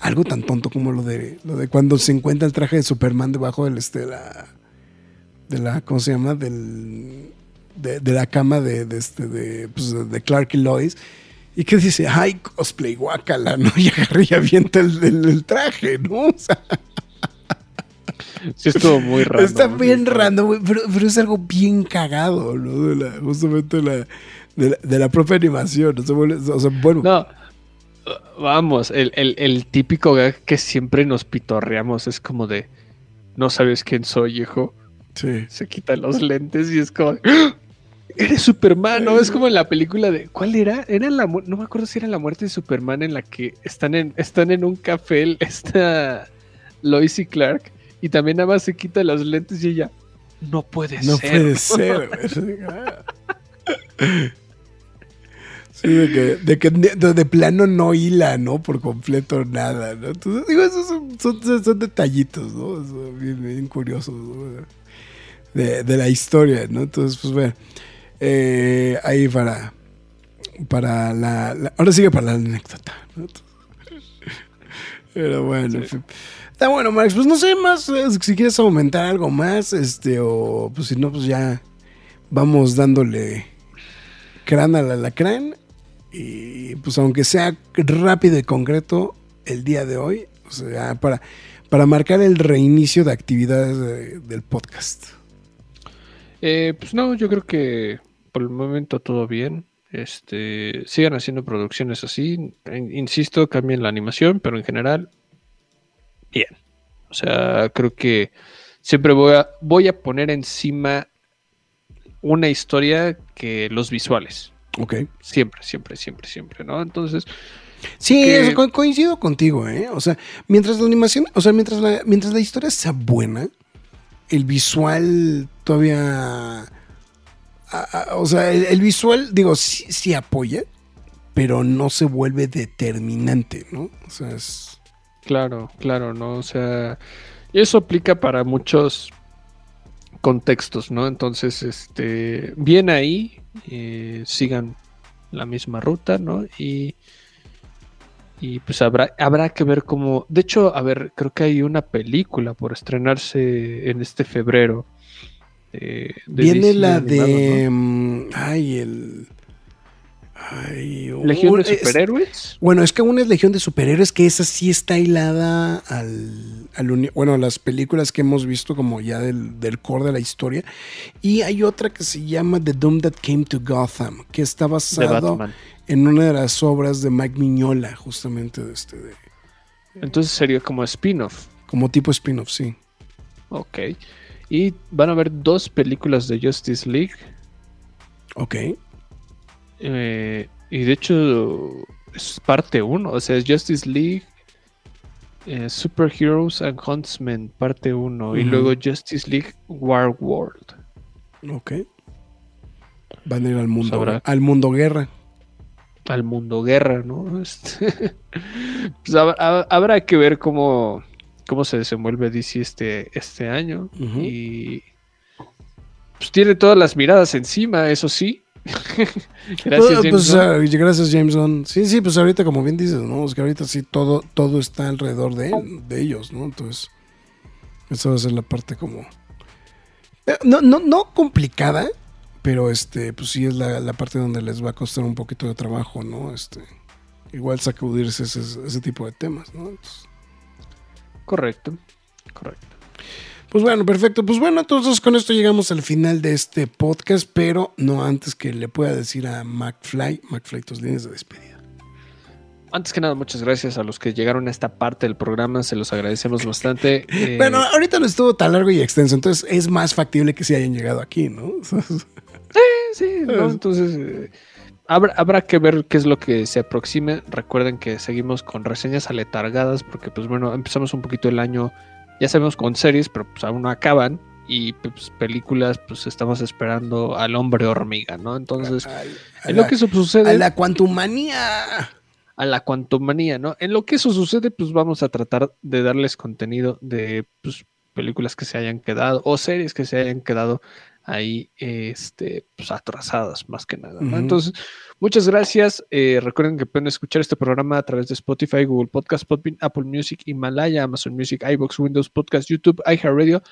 algo tan tonto como lo de, lo de cuando se encuentra el traje de Superman debajo del este, de la. de la. ¿Cómo se llama? Del. de, de la cama de, de este, de, pues, de Clark y Lois. Y que dice, ay, cosplay, guácala, ¿no? Y agarra y avienta el, el- el traje, ¿no? O sea, Sí, estuvo muy raro. está bien random, güey, pero, pero es algo bien cagado, ¿no? De la, justamente la, de, la, de la propia animación. O sea, vuelve- o sea, bueno, No. Vamos, el, el- el típico gag que siempre nos pitorreamos es como de. No sabes quién soy, hijo. sí. Se quita los lentes y es como. ¡Ah! Eres Superman, ¿no? Es como en la película de. ¿Cuál era? Era la No me acuerdo si era la muerte de Superman en la que están en, están en un café, esta Lois y Clark. Y también nada más se quita los lentes y ella. No puede No ser. puede ser. Sí, de que, de que de, de plano no hila, ¿no? Por completo nada, ¿no? Entonces, digo, esos son, son- son detallitos, ¿no? Son bien, bien curiosos, ¿no? De, de la historia, ¿no? Entonces, pues bueno, eh, ahí para, para la, la- Ahora sigue para la anécdota, ¿no? Pero bueno, en fin. Está bueno, Max. Pues no sé más eh, si quieres aumentar algo más, este, o pues si no, pues ya vamos dándole crán al alacrán. Y pues aunque sea rápido y concreto el día de hoy, o sea, para, para marcar el reinicio de actividades de- del podcast. Eh, pues no, yo creo que por el momento todo bien. Este, sigan haciendo producciones así. In- Insisto, cambien la animación, pero en general, bien. O sea, creo que siempre voy a, voy a poner encima una historia que los visuales. Ok. Siempre, siempre, siempre, siempre, ¿no? Entonces, Sí, Que- eso, co- coincido contigo, ¿eh? O sea, mientras la animación, o sea, mientras la, mientras la historia sea buena, el visual todavía... a- a- o sea, el, el visual, digo, sí, sí apoya, pero no se vuelve determinante, ¿no? O sea, es... Claro, claro, ¿no? O sea, y eso aplica para muchos contextos, ¿no? Entonces, este, bien ahí, eh, sigan la misma ruta, ¿no? Y, y pues habrá, habrá que ver cómo, de hecho, a ver, creo que hay una película por estrenarse en este febrero. eh, de Viene DC la animado, de... ¿no? mm, Ay, el... Ay, Legión de es- Superhéroes. Bueno, es que una es Legión de Superhéroes, que esa sí está hilada al, bueno, a las películas que hemos visto como ya del, del core de la historia. Y hay otra que se llama The Doom That Came to Gotham, que está basado en una de las obras de Mike Mignola, justamente de este, de- Entonces sería como spin-off. como tipo spin-off, sí. Ok. Y van a haber dos películas de Justice League. Ok. Eh, y de hecho es parte 1, o sea, es Justice League, eh, Superheroes and Huntsmen, parte 1, y luego Justice League War World. Ok. Van a ir al mundo, Sabrá. al mundo guerra. Al mundo guerra, ¿no? Este, pues hab- hab- habrá que ver cómo, cómo se desenvuelve DC este, este año. Y pues tiene todas las miradas encima, eso sí. Gracias, Pues, James pues, Gunn. ah, gracias, James Gunn. Sí, sí, pues ahorita, como bien dices, ¿no? Es que ahorita sí todo, todo está alrededor de él, de ellos, ¿no? Entonces, esa va a ser la parte como. eh, No, no, no complicada, pero este, pues sí es la, la parte donde les va a costar un poquito de trabajo, ¿no? Este. Igual sacudirse ese, ese tipo de temas, ¿no? Entonces, Correcto, correcto. Pues bueno, perfecto. Pues bueno, entonces con esto llegamos al final de este podcast, pero no antes que le pueda decir a McFly, McFly, tus líneas de despedida. Antes que nada, muchas gracias a los que llegaron a esta parte del programa, se los agradecemos bastante. Eh, Bueno, ahorita no estuvo tan largo y extenso, entonces es más factible que sí hayan llegado aquí, ¿no? sí, ¿no? entonces eh, habrá, habrá que ver qué es lo que se aproxime. Recuerden que seguimos con reseñas aletargadas porque, pues bueno, empezamos un poquito el año, ya sabemos con series, pero pues aún no acaban. Y pues películas, pues estamos esperando al hombre hormiga, ¿no? Entonces, a en lo que eso a sucede, la cuantumanía. a la cuantomanía, ¿no? En lo que eso sucede, pues vamos a tratar de darles contenido de pues, películas que se hayan quedado o series que se hayan quedado ahí este, pues, atrasadas más que nada. ¿no? Entonces, muchas gracias. Eh, recuerden que pueden escuchar este programa a través de Spotify, Google Podcast, Podbean, Apple Music, Himalaya, Amazon Music, iBox, Windows Podcast, YouTube, iHeartRadio.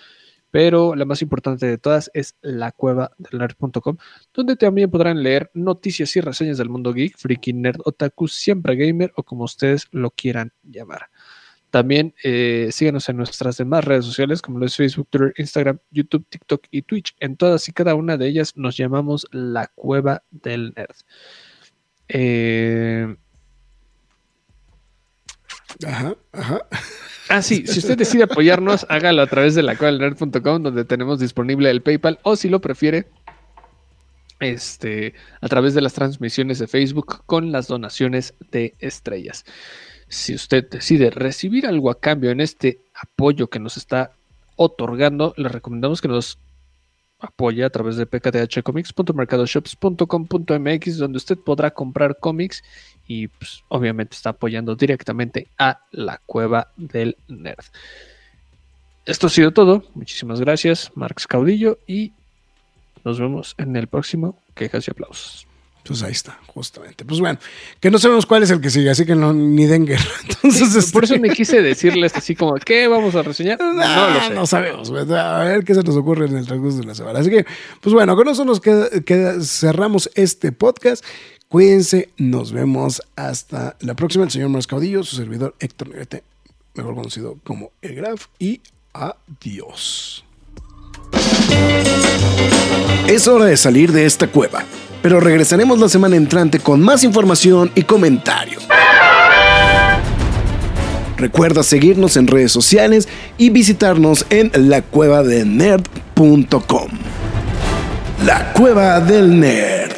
Pero la más importante de todas es la cueva del nerd.com, donde también podrán leer noticias y reseñas del mundo geek, freaky, nerd, otaku, siempre gamer o como ustedes lo quieran llamar. También eh, síganos en nuestras demás redes sociales, como lo es Facebook, Twitter, Instagram, YouTube, TikTok y Twitch. En todas y cada una de ellas nos llamamos la Cueva del Nerd. Eh, Ajá, ajá. Ah, sí, si usted decide apoyarnos, hágalo a través de la nerd.com, donde tenemos disponible el PayPal, o si lo prefiere, este, a través de las transmisiones de Facebook con las donaciones de estrellas. Si usted decide recibir algo a cambio en este apoyo que nos está otorgando, le recomendamos que nos apoye a través de pkthcomics.mercadoshops.com.mx, donde usted podrá comprar cómics y pues, obviamente está apoyando directamente a la cueva del nerd. Esto ha sido todo. Muchísimas gracias, Marx Caudillo, y nos vemos en el próximo Quejas y Aplausos. Pues ahí está, justamente. Pues bueno, que no sabemos cuál es el que sigue, así que no, ni den guerra. Entonces, Sí, este, Por eso me quise decirles así como, ¿qué vamos a reseñar? No, No, lo sé. no sabemos. A ver qué se nos ocurre en el transcurso de la semana. Así que, pues bueno, con eso nos queda, queda- cerramos este podcast. Cuídense, nos vemos hasta la próxima. El señor Mars Caudillo, su servidor Héctor Negrete, mejor conocido como El Graf, y adiós. Es hora de salir de esta cueva, pero regresaremos la semana entrante con más información y comentarios. Recuerda seguirnos en redes sociales y visitarnos en lacuevadelnerd.com. La Cueva del Nerd.